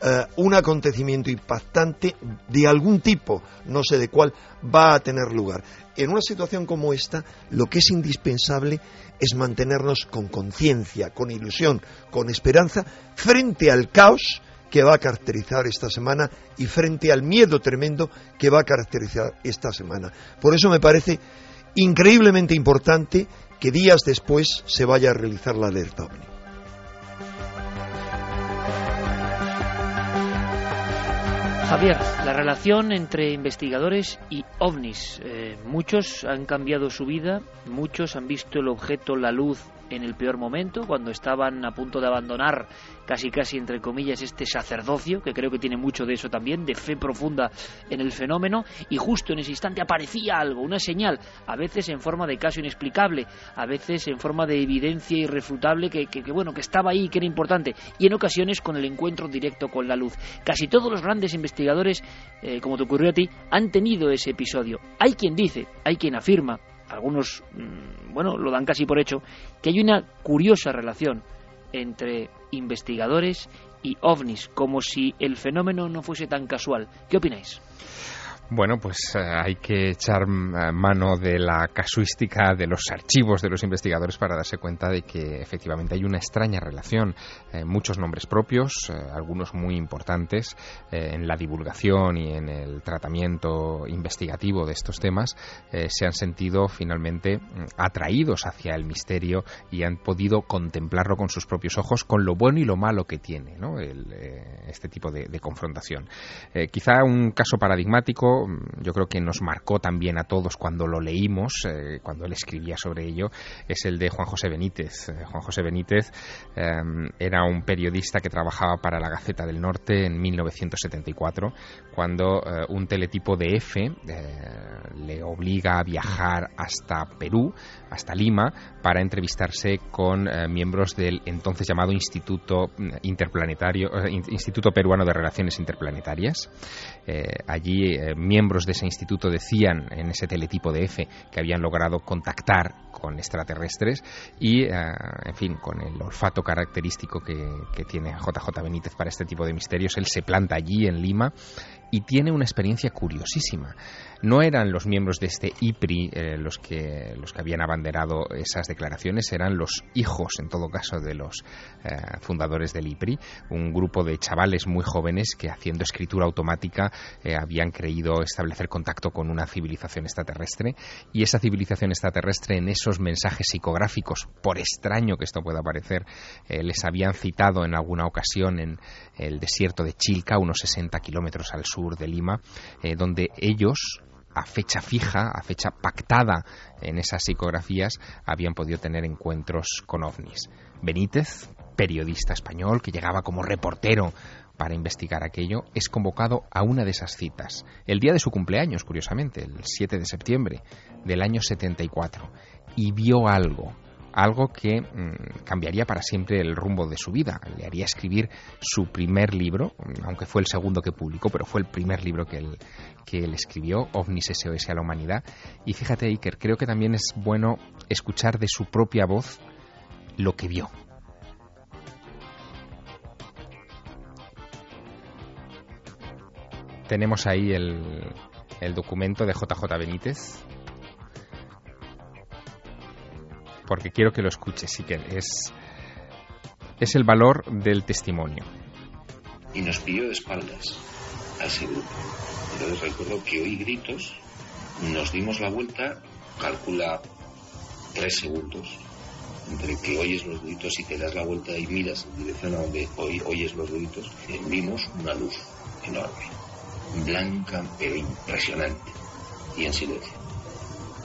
eh, un acontecimiento impactante de algún tipo, no sé de cuál, va a tener lugar. En una situación como esta, lo que es indispensable es mantenernos con conciencia, con ilusión, con esperanza, frente al caos que va a caracterizar esta semana y frente al miedo tremendo que va a caracterizar esta semana. Por eso me parece increíblemente importante que días después se vaya a realizar la alerta OVNI. Javier, la relación entre investigadores y ovnis. Eh, muchos han cambiado su vida, muchos han visto el objeto, la luz, en el peor momento, cuando estaban a punto de abandonar casi casi entre comillas este sacerdocio, que creo que tiene mucho de eso también, de fe profunda en el fenómeno, y justo en ese instante aparecía algo, una señal, a veces en forma de caso inexplicable, a veces en forma de evidencia irrefutable que, que, bueno, que estaba ahí, que era importante, y en ocasiones con el encuentro directo con la luz. Casi todos los grandes investigadores, eh, como te ocurrió a ti, han tenido ese episodio. Hay quien dice, hay quien afirma, algunos, mm, bueno, lo dan casi por hecho, que hay una curiosa relación entre investigadores y ovnis, como si el fenómeno no fuese tan casual. ¿Qué opináis? Bueno, pues eh, hay que echar eh, mano de la casuística de los archivos de los investigadores para darse cuenta de que efectivamente hay una extraña relación. Eh, muchos nombres propios, algunos muy importantes en la divulgación y en el tratamiento investigativo de estos temas, se han sentido finalmente mm, atraídos hacia el misterio y han podido contemplarlo con sus propios ojos, con lo bueno y lo malo que tiene ¿no? este tipo de confrontación. quizá un caso paradigmático Mm, yo creo que nos marcó también a todos cuando lo leímos, eh, cuando él escribía sobre ello, es el de Juan José Benítez. Eh, Juan José Benítez em, era un periodista que trabajaba para la Gaceta del Norte en 1974, cuando eh, un teletipo de F le obliga a viajar hasta Perú, hasta Lima, para entrevistarse con miembros del entonces llamado Instituto mm, Interplanetario, Instituto Peruano de Relaciones Interplanetarias. allí miembros de ese instituto decían en ese teletipo de F que habían logrado contactar con extraterrestres y, eh, en fin, con el olfato característico que, que tiene JJ Benítez para este tipo de misterios, él se planta allí en Lima y tiene una experiencia curiosísima. No eran los miembros de este IPRI eh, los, que, los que habían abanderado esas declaraciones, eran los hijos, en todo caso, de los eh, fundadores del IPRI, un grupo de chavales muy jóvenes que haciendo escritura automática eh, habían creído establecer contacto con una civilización extraterrestre y esa civilización extraterrestre en esos mensajes psicográficos, por extraño que esto pueda parecer, les habían citado en alguna ocasión en el desierto de Chilca, unos 60 kilómetros al sur de Lima, donde ellos a fecha fija, a fecha pactada en esas psicografías, habían podido tener encuentros con ovnis. Benítez, periodista español que llegaba como reportero para investigar aquello, es convocado a una de esas citas, el día de su cumpleaños, curiosamente, el 7 de septiembre del año 74, y vio algo, algo que mm, cambiaría para siempre el rumbo de su vida. Le haría escribir su primer libro, aunque fue el segundo que publicó, pero fue el primer libro que él, que él escribió, OVNIS SOS a la humanidad. Y fíjate, Iker, creo que también es bueno escuchar de su propia voz lo que vio. Tenemos ahí el, el documento de JJ Benítez, porque quiero que lo escuches, sí que es, es el valor del testimonio. Y nos pilló de espaldas a ese grupo. Entonces recuerdo que oí gritos, nos dimos la vuelta, calcula tres segundos, entre que oyes los gritos y te das la vuelta y miras en dirección a donde oyes los gritos, vimos una luz enorme, blanca pero impresionante y en silencio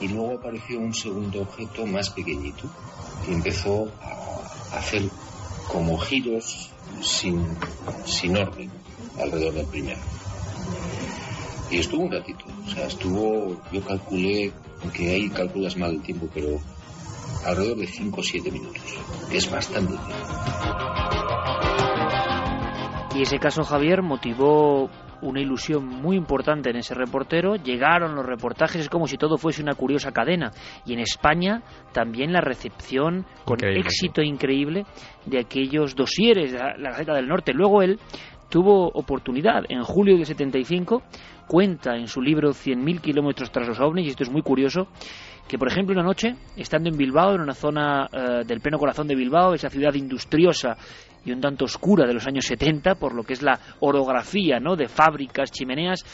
y luego apareció un segundo objeto más pequeñito que empezó a hacer como giros sin, sin orden alrededor del primero. Y estuvo un ratito, o sea, estuvo, yo calculé, aunque ahí calculas mal el tiempo, pero alrededor de 5 o 7 minutos, que es bastante Y ese caso, Javier, motivó una ilusión muy importante en ese reportero. Llegaron los reportajes, es como si todo fuese una curiosa cadena. Y en España también la recepción con éxito increíble de aquellos dosieres de la, la Gaceta del Norte. Luego él tuvo oportunidad en julio de 75, cuenta en su libro 100.000 kilómetros tras los ovnis, y esto es muy curioso, que por ejemplo una noche, estando en Bilbao, en una zona eh, del pleno corazón de Bilbao, esa ciudad industriosa y un tanto oscura de los años 70, por lo que es la orografía ¿no? de fábricas, chimeneas,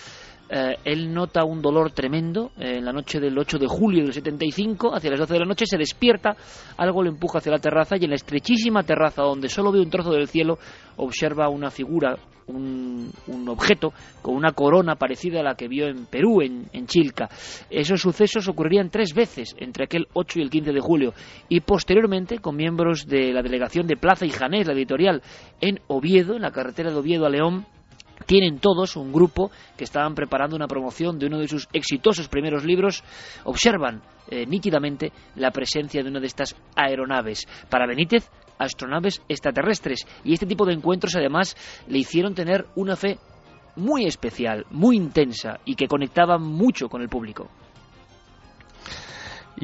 eh, él nota un dolor tremendo eh, en la noche del 8 de julio del 75, hacia las 12 de la noche, se despierta, algo le empuja hacia la terraza y en la estrechísima terraza donde solo ve un trozo del cielo, observa una figura, un, un objeto con una corona parecida a la que vio en Perú, en, en Chilca. Esos sucesos ocurrirían tres veces entre aquel 8 y el 15 de julio y posteriormente con miembros de la delegación de Plaza y Janés, la editorial, en Oviedo, en la carretera de Oviedo a León, tienen todos un grupo que estaban preparando una promoción de uno de sus exitosos primeros libros, observan eh, nítidamente la presencia de una de estas aeronaves. Para Benítez, astronaves extraterrestres. Y este tipo de encuentros, además, le hicieron tener una fe muy especial, muy intensa y que conectaba mucho con el público.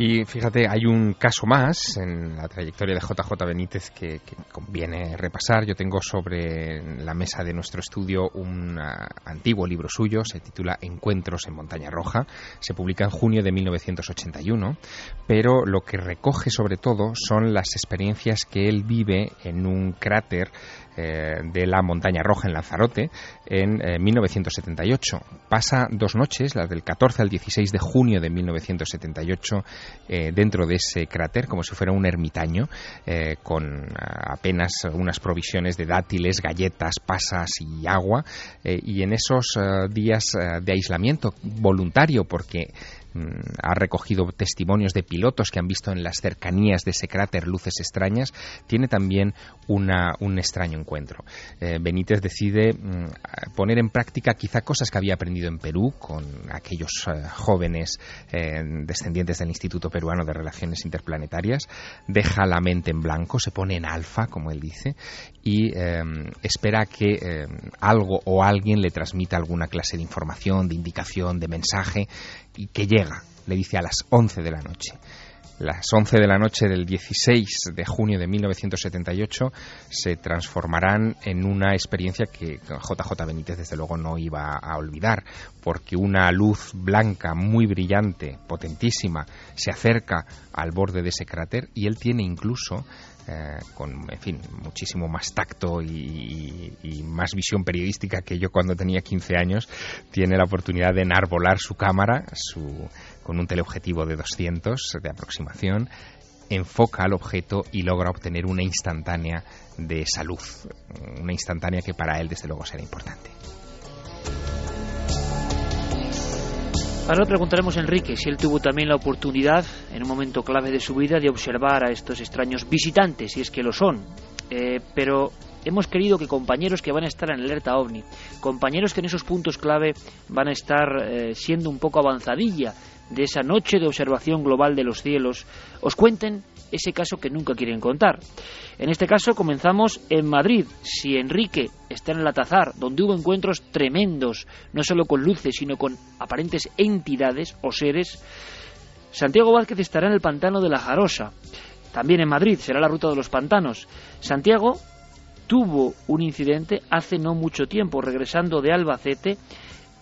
Y fíjate, hay un caso más en la trayectoria de JJ Benítez que, que, conviene repasar. Yo tengo sobre la mesa de nuestro estudio un uh, antiguo libro suyo, se titula Encuentros en Montaña Roja, se publica en junio de 1981, pero lo que recoge sobre todo son las experiencias que él vive en un cráter eh, de la Montaña Roja en Lanzarote en eh, 1978. Pasa dos noches, las del 14 al 16 de junio de 1978, eh, dentro de ese cráter, como si fuera un ermitaño, eh, con apenas unas provisiones de dátiles, galletas, pasas y agua. eh, y en esos eh, días eh, de aislamiento voluntario, porque ha recogido testimonios de pilotos que han visto en las cercanías de ese cráter luces extrañas, tiene también una, un extraño encuentro. Eh, Benítez decide mm, poner en práctica quizá cosas que había aprendido en Perú con aquellos eh, jóvenes eh, descendientes del Instituto Peruano de Relaciones Interplanetarias, deja la mente en blanco, se pone en alfa, como él dice, y eh, espera que eh, algo o alguien le transmita alguna clase de información, de indicación, de mensaje, y que llega, le dice a las 11 de la noche. Las 11 de la noche del 16 de junio de 1978 se transformarán en una experiencia que JJ Benítez desde luego no iba a olvidar, porque una luz blanca muy brillante, potentísima, se acerca al borde de ese cráter y él tiene incluso eh, con, en fin, muchísimo más tacto y, y, más visión periodística que yo cuando tenía 15 años, tiene la oportunidad de enarbolar su cámara su, con un teleobjetivo de 200 de aproximación, enfoca al objeto y logra obtener una instantánea de salud, una instantánea que para él desde luego será importante. Ahora preguntaremos a Enrique si él tuvo también la oportunidad, en un momento clave de su vida, de observar a estos extraños visitantes, si es que lo son. Eh, pero hemos querido que compañeros que van a estar en alerta ovni, compañeros que en esos puntos clave van a estar eh, siendo un poco avanzadilla de esa noche de observación global de los cielos, os cuenten ese caso que nunca quieren contar. En este caso comenzamos en Madrid. Si Enrique está en el Atazar, donde hubo encuentros tremendos, no solo con luces, sino con aparentes entidades o seres, Santiago Vázquez estará en el pantano de la Jarosa. También en Madrid será la ruta de los pantanos. Santiago tuvo un incidente hace no mucho tiempo, regresando de Albacete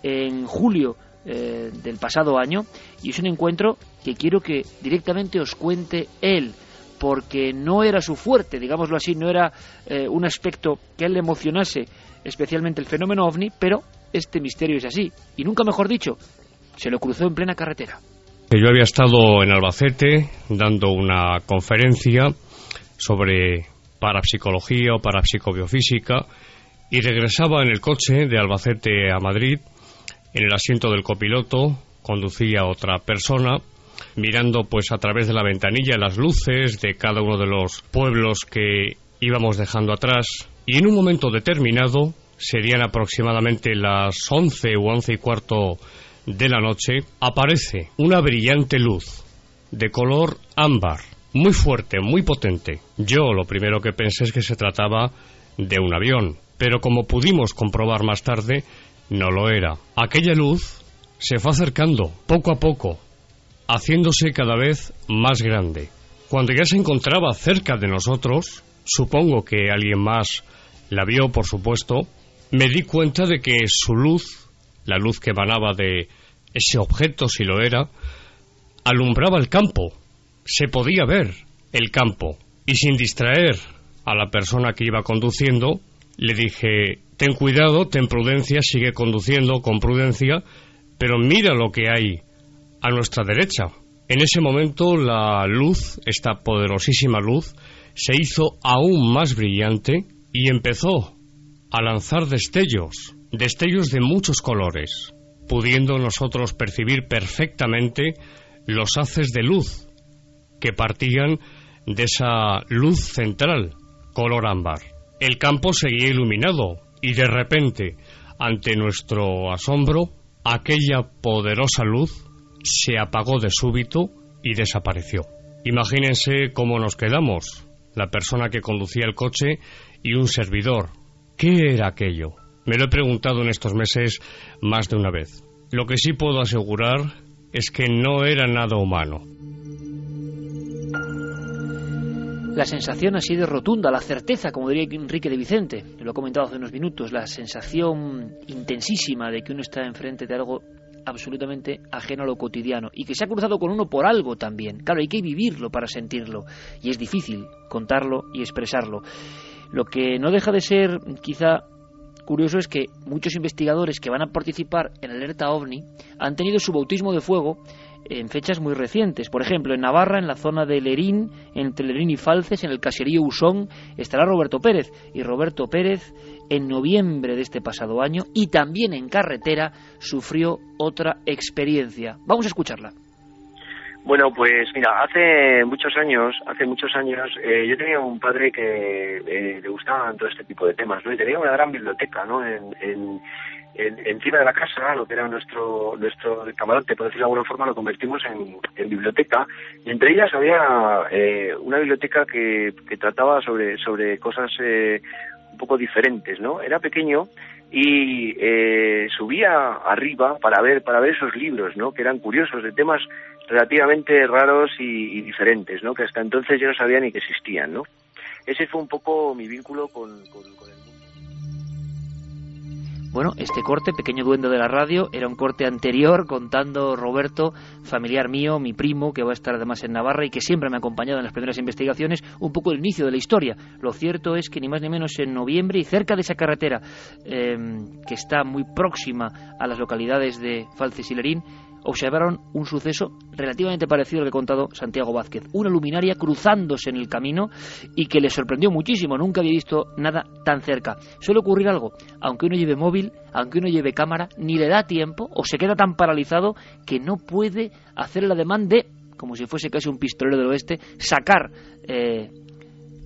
en julio eh, del pasado año y es un encuentro que quiero que directamente os cuente él porque no era su fuerte, digámoslo así, no era eh, un aspecto que a él le emocionase especialmente el fenómeno ovni, pero este misterio es así y nunca mejor dicho, se lo cruzó en plena carretera. Yo había estado en Albacete dando una conferencia sobre parapsicología o parapsicobiofísica y regresaba en el coche de Albacete a Madrid en el asiento del copiloto conducía otra persona mirando pues a través de la ventanilla las luces de cada uno de los pueblos que íbamos dejando atrás y en un momento determinado serían aproximadamente las once u once y cuarto de la noche, aparece una brillante luz de color ámbar, muy fuerte, muy potente. Yo lo primero que pensé es que se trataba de un avión, pero como pudimos comprobar más tarde, no lo era. Aquella luz se fue acercando poco a poco, haciéndose cada vez más grande. Cuando ya se encontraba cerca de nosotros, supongo que alguien más la vio, por supuesto, me di cuenta de que su luz, la luz que emanaba de ese objeto, si lo era, alumbraba el campo. Se podía ver el campo. Y sin distraer a la persona que iba conduciendo, le dije, ten cuidado, ten prudencia, sigue conduciendo con prudencia, pero mira lo que hay a nuestra derecha. En ese momento la luz, esta poderosísima luz, se hizo aún más brillante y empezó a lanzar destellos, destellos de muchos colores, pudiendo nosotros percibir perfectamente los haces de luz que partían de esa luz central, color ámbar. El campo seguía iluminado y de repente, ante nuestro asombro, aquella poderosa luz se apagó de súbito y desapareció. Imagínense cómo nos quedamos, la persona que conducía el coche y un servidor. ¿Qué era aquello? Me lo he preguntado en estos meses más de una vez. Lo que sí puedo asegurar es que no era nada humano. La sensación ha sido rotunda, la certeza, como diría Enrique de Vicente, lo he comentado hace unos minutos, la sensación intensísima de que uno está enfrente de algo absolutamente ajeno a lo cotidiano y que se ha cruzado con uno por algo también. Claro, hay que vivirlo para sentirlo y es difícil contarlo y expresarlo. Lo que no deja de ser quizá curioso es que muchos investigadores que van a participar en Alerta OVNI han tenido su bautismo de fuego en fechas muy recientes. Por ejemplo, en Navarra, en la zona de Lerín, entre Lerín y Falces, en el caserío Usón, estará Roberto Pérez. Y Roberto Pérez, en noviembre de este pasado año, y también en carretera, sufrió otra experiencia. Vamos a escucharla. Bueno, pues mira, hace muchos años, hace muchos años, eh, yo tenía un padre que eh, le gustaban todo este tipo de temas, ¿no? Y tenía una gran biblioteca, ¿no? En, encima de la casa, lo que era nuestro nuestro camarote, por decirlo de alguna forma, lo convertimos en, biblioteca. Y entre ellas había eh, una biblioteca que, que trataba sobre sobre cosas un poco diferentes, ¿no? Era pequeño y subía arriba para ver para ver esos libros, ¿no? Que eran curiosos de temas relativamente raros y, diferentes, ¿no? Que hasta entonces yo no sabía ni que existían, ¿no? Ese fue un poco mi vínculo con, el mundo. Bueno, este corte, Pequeño Duende de la Radio, era un corte anterior contando Roberto, familiar mío, mi primo, que va a estar además en Navarra y que siempre me ha acompañado en las primeras investigaciones, un poco el inicio de la historia. Lo cierto es que ni más ni menos en noviembre y cerca de esa carretera, em, que está muy próxima a las localidades de Falces y Lerín, observaron un suceso relativamente parecido al que ha contado Santiago Vázquez. Una luminaria cruzándose en el camino y que le sorprendió muchísimo. Nunca había visto nada tan cerca. Suele ocurrir algo. Aunque uno lleve móvil, aunque uno lleve cámara, ni le da tiempo o se queda tan paralizado que no puede hacer el ademán de, como si fuese casi un pistolero del oeste, sacar... Eh,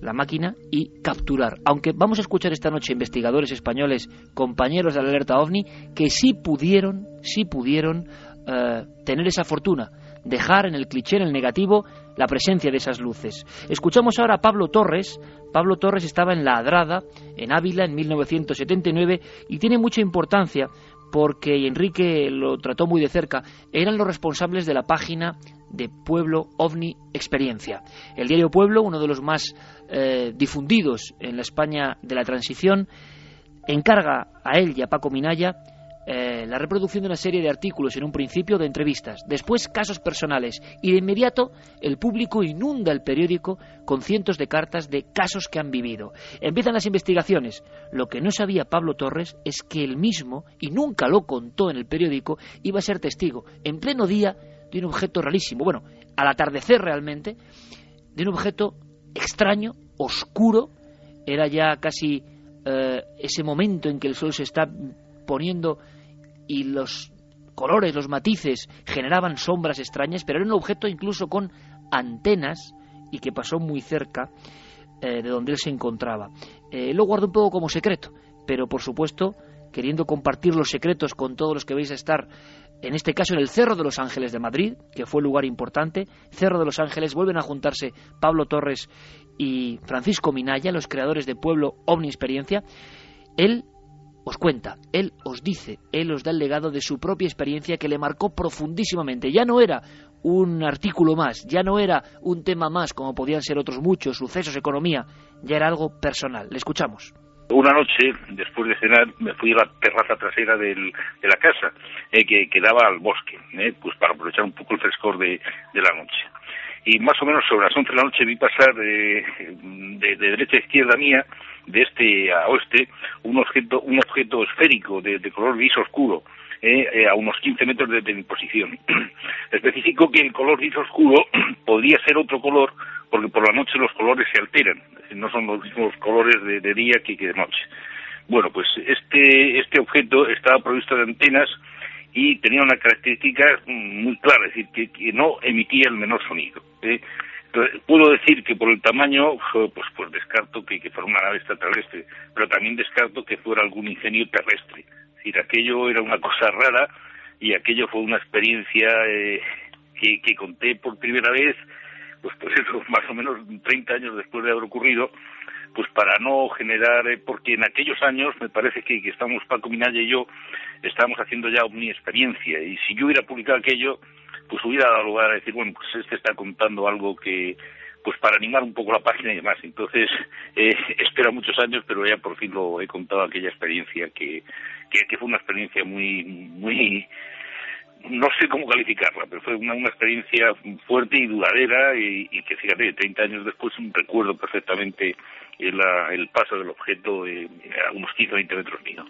la máquina y capturar. Aunque vamos a escuchar esta noche investigadores españoles, compañeros de la alerta OVNI, que sí pudieron, sí pudieron eh, tener esa fortuna, dejar en el cliché, en el negativo, la presencia de esas luces. Escuchamos ahora a Pablo Torres. Pablo Torres estaba en La Adrada, en Ávila, en 1979, y tiene mucha importancia porque, Enrique lo trató muy de cerca, eran los responsables de la página de Pueblo OVNI Experiencia. El diario Pueblo, uno de los más eh, difundidos en la España de la transición, encarga a él y a Paco Minaya eh, la reproducción de una serie de artículos en un principio de entrevistas, después casos personales y de inmediato el público inunda el periódico con cientos de cartas de casos que han vivido. Empiezan las investigaciones. Lo que no sabía Pablo Torres es que él mismo, y nunca lo contó en el periódico, iba a ser testigo en pleno día de un objeto rarísimo, bueno, al atardecer realmente, de un objeto extraño, oscuro, era ya casi eh, ese momento en que el sol se está poniendo y los colores, los matices generaban sombras extrañas, pero era un objeto incluso con antenas y que pasó muy cerca eh, de donde él se encontraba. Eh, lo guardo un poco como secreto, pero por supuesto queriendo compartir los secretos con todos los que vais a estar, en este caso en el Cerro de los Ángeles de Madrid, que fue lugar importante. Cerro de los Ángeles vuelven a juntarse Pablo Torres y Francisco Minaya, los creadores de Pueblo Omni Experiencia. Él os cuenta, él os dice, él os da el legado de su propia experiencia que le marcó profundísimamente. Ya no era un artículo más, ya no era un tema más como podían ser otros muchos, sucesos, economía, ya era algo personal. Le escuchamos. Una noche, después de cenar, me fui a la terraza trasera del, de la casa, eh, que, que, daba al bosque, eh, pues para aprovechar un poco el frescor de, la noche. Y más o menos sobre las 11 de la noche vi pasar de, de derecha a izquierda mía, de este a oeste, un objeto, un objeto esférico de, de color gris oscuro, eh, eh, a unos 15 metros de, de mi posición. Especifico que el color gris oscuro podría ser otro color porque por la noche los colores se alteran, no son los mismos colores de, día que, que, de noche. Bueno, pues este, este objeto estaba provisto de antenas y tenía una característica muy clara, es decir, que, que no emitía el menor sonido. ¿eh? Puedo decir que por el tamaño, pues, pues descarto que, que, fuera una nave extraterrestre, pero también descarto que fuera algún ingenio terrestre. Es decir, aquello era una cosa rara y aquello fue una experiencia eh, que, que conté por primera vez pues pues eso, más o menos 30 años después de haber ocurrido, pues para no generar, eh, porque en aquellos años me parece que, que estamos, Paco Minaya y yo, estábamos haciendo ya mi experiencia, y si yo hubiera publicado aquello, pues hubiera dado lugar a decir, bueno, pues este está contando algo que, pues para animar un poco la página y demás. Entonces, eh, espera muchos años, pero ya por fin lo he contado aquella experiencia que, que, fue una experiencia muy, muy, no sé cómo calificarla, pero fue una, una experiencia fuerte y duradera y, y, que, fíjate, 30 años después recuerdo perfectamente el, el paso del objeto eh, a unos 15 o 20 metros mío.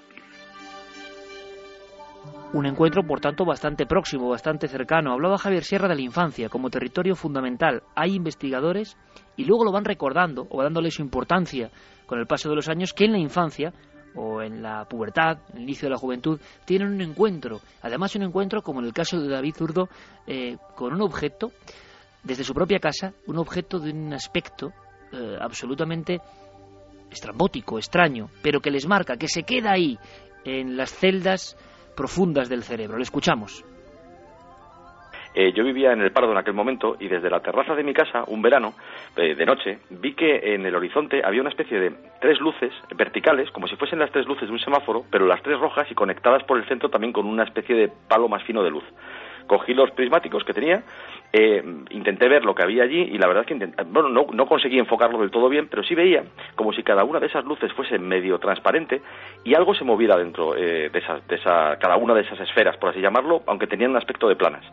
Un encuentro, por tanto, bastante próximo, bastante cercano. Hablaba Javier Sierra de la infancia como territorio fundamental. Hay investigadores, y luego lo van recordando o dándole su importancia con el paso de los años, que en la infancia o en la pubertad, en el inicio de la juventud, tienen un encuentro. Además, un encuentro, como en el caso de David Zurdo, eh, con un objeto, desde su propia casa, un objeto de un aspecto eh, absolutamente estrambótico, extraño, pero que les marca, que se queda ahí, en las celdas profundas del cerebro. Le escuchamos. Eh, yo vivía en el Pardo en aquel momento y desde la terraza de mi casa, un verano, eh, de noche, vi que en el horizonte había una especie de tres luces verticales, como si fuesen las tres luces de un semáforo, pero las tres rojas y conectadas por el centro también con una especie de palo más fino de luz. Cogí los prismáticos que tenía, eh, intenté ver lo que había allí y la verdad es que bueno, no, no, conseguí enfocarlo del todo bien, pero sí veía como si cada una de esas luces fuese medio transparente y algo se moviera dentro eh, de, esas, de esa, cada una de esas esferas, por así llamarlo, aunque tenían un aspecto de planas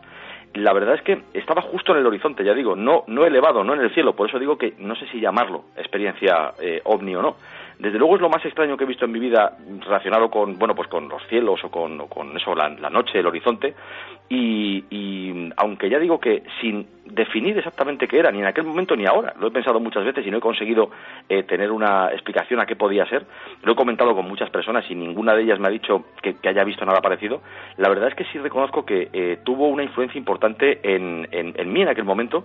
la verdad es que estaba justo en el horizonte, ya digo, no, no elevado, no en el cielo, por eso digo que no sé si llamarlo experiencia eh, ovni o no. Desde luego es lo más extraño que he visto en mi vida relacionado con, bueno, pues con los cielos o con, con eso, la, noche, el horizonte. Y, y, aunque ya digo que sin definir exactamente qué era, ni en aquel momento ni ahora, lo he pensado muchas veces y no he conseguido eh, tener una explicación a qué podía ser, lo he comentado con muchas personas y ninguna de ellas me ha dicho que, que haya visto nada parecido, la verdad es que sí reconozco que eh, tuvo una influencia importante en, en, en, mí en aquel momento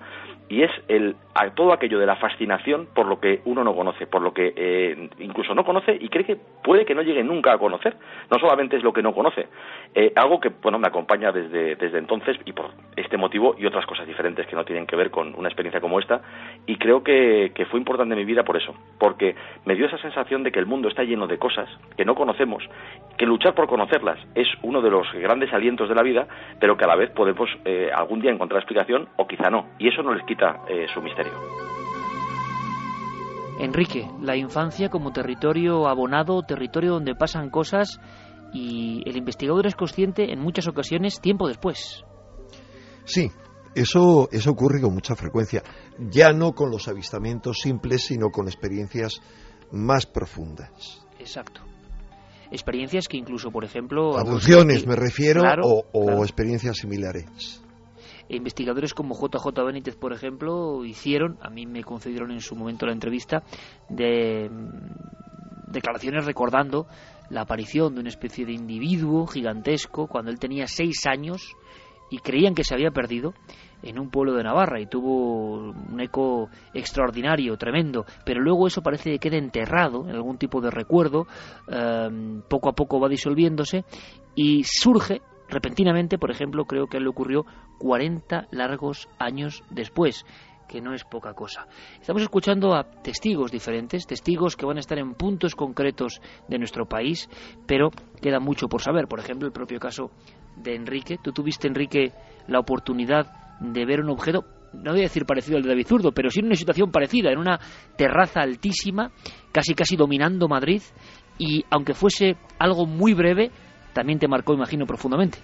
y es el, todo aquello de la fascinación por lo que uno no conoce, por lo que eh, incluso no conoce y cree que puede que no llegue nunca a conocer. No solamente es lo que no conoce, eh, algo que bueno me acompaña desde, desde entonces y por este motivo y otras cosas diferentes que no tienen que ver con una experiencia como esta. Y creo que, que fue importante en mi vida por eso, porque me dio esa sensación de que el mundo está lleno de cosas que no conocemos, que luchar por conocerlas es uno de los grandes alientos de la vida, pero que a la vez podemos eh, algún día encontrar explicación o quizá no. Y eso no les quita eh, su misterio. Enrique, la infancia como territorio abonado, territorio donde pasan cosas y el investigador es consciente en muchas ocasiones tiempo después. Sí, eso, eso ocurre con mucha frecuencia, ya no con los avistamientos simples, sino con experiencias más profundas. Exacto. Experiencias que incluso, por ejemplo... Abducciones, me refiero, claro, o, o claro. experiencias similares investigadores como JJ Benítez, por ejemplo, hicieron, a mí me concedieron en su momento la entrevista, de declaraciones recordando la aparición de una especie de individuo gigantesco cuando él tenía seis años y creían que se había perdido en un pueblo de Navarra y tuvo un eco extraordinario, tremendo, pero luego eso parece que queda enterrado en algún tipo de recuerdo, em, poco a poco va disolviéndose y surge repentinamente, por ejemplo, creo que le ocurrió 40 largos años después que no es poca cosa. Estamos escuchando a testigos diferentes, testigos que van a estar en puntos concretos de nuestro país, pero queda mucho por saber. Por ejemplo, el propio caso de Enrique. Tú tuviste, Enrique, la oportunidad de ver un objeto, no voy a decir parecido al de David Zurdo, pero sí en una situación parecida, en una terraza altísima, casi casi dominando Madrid, y aunque fuese algo muy breve, también te marcó, imagino, profundamente.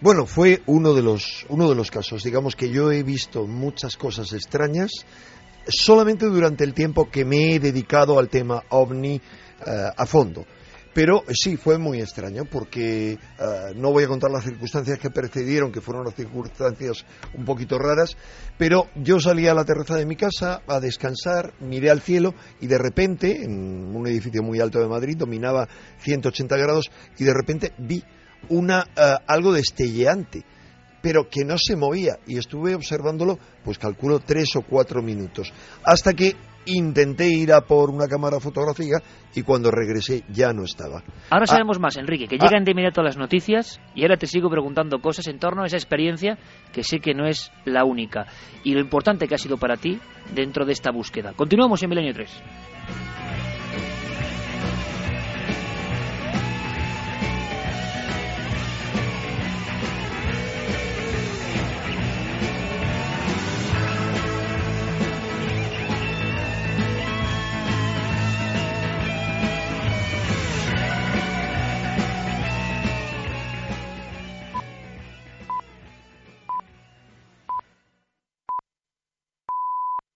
Bueno, fue uno de los uno de los casos. Digamos que yo he visto muchas cosas extrañas solamente durante el tiempo que me he dedicado al tema ovni eh, a fondo. Pero sí, fue muy extraño porque eh, no voy a contar las circunstancias que precedieron, que fueron las circunstancias un poquito raras, pero yo salí a la terraza de mi casa a descansar, miré al cielo y de repente, en un edificio muy alto de Madrid, dominaba 180 grados y de repente vi una, eh, algo destelleante pero que no se movía y estuve observándolo, pues calculo tres o cuatro minutos, hasta que intenté ir a por una cámara fotográfica y cuando regresé ya no estaba. Ahora ah. sabemos más, Enrique, que llegan de inmediato las noticias y ahora te sigo preguntando cosas en torno a esa experiencia que sé que no es la única y lo importante que ha sido para ti dentro de esta búsqueda. Continuamos en Milenio 3.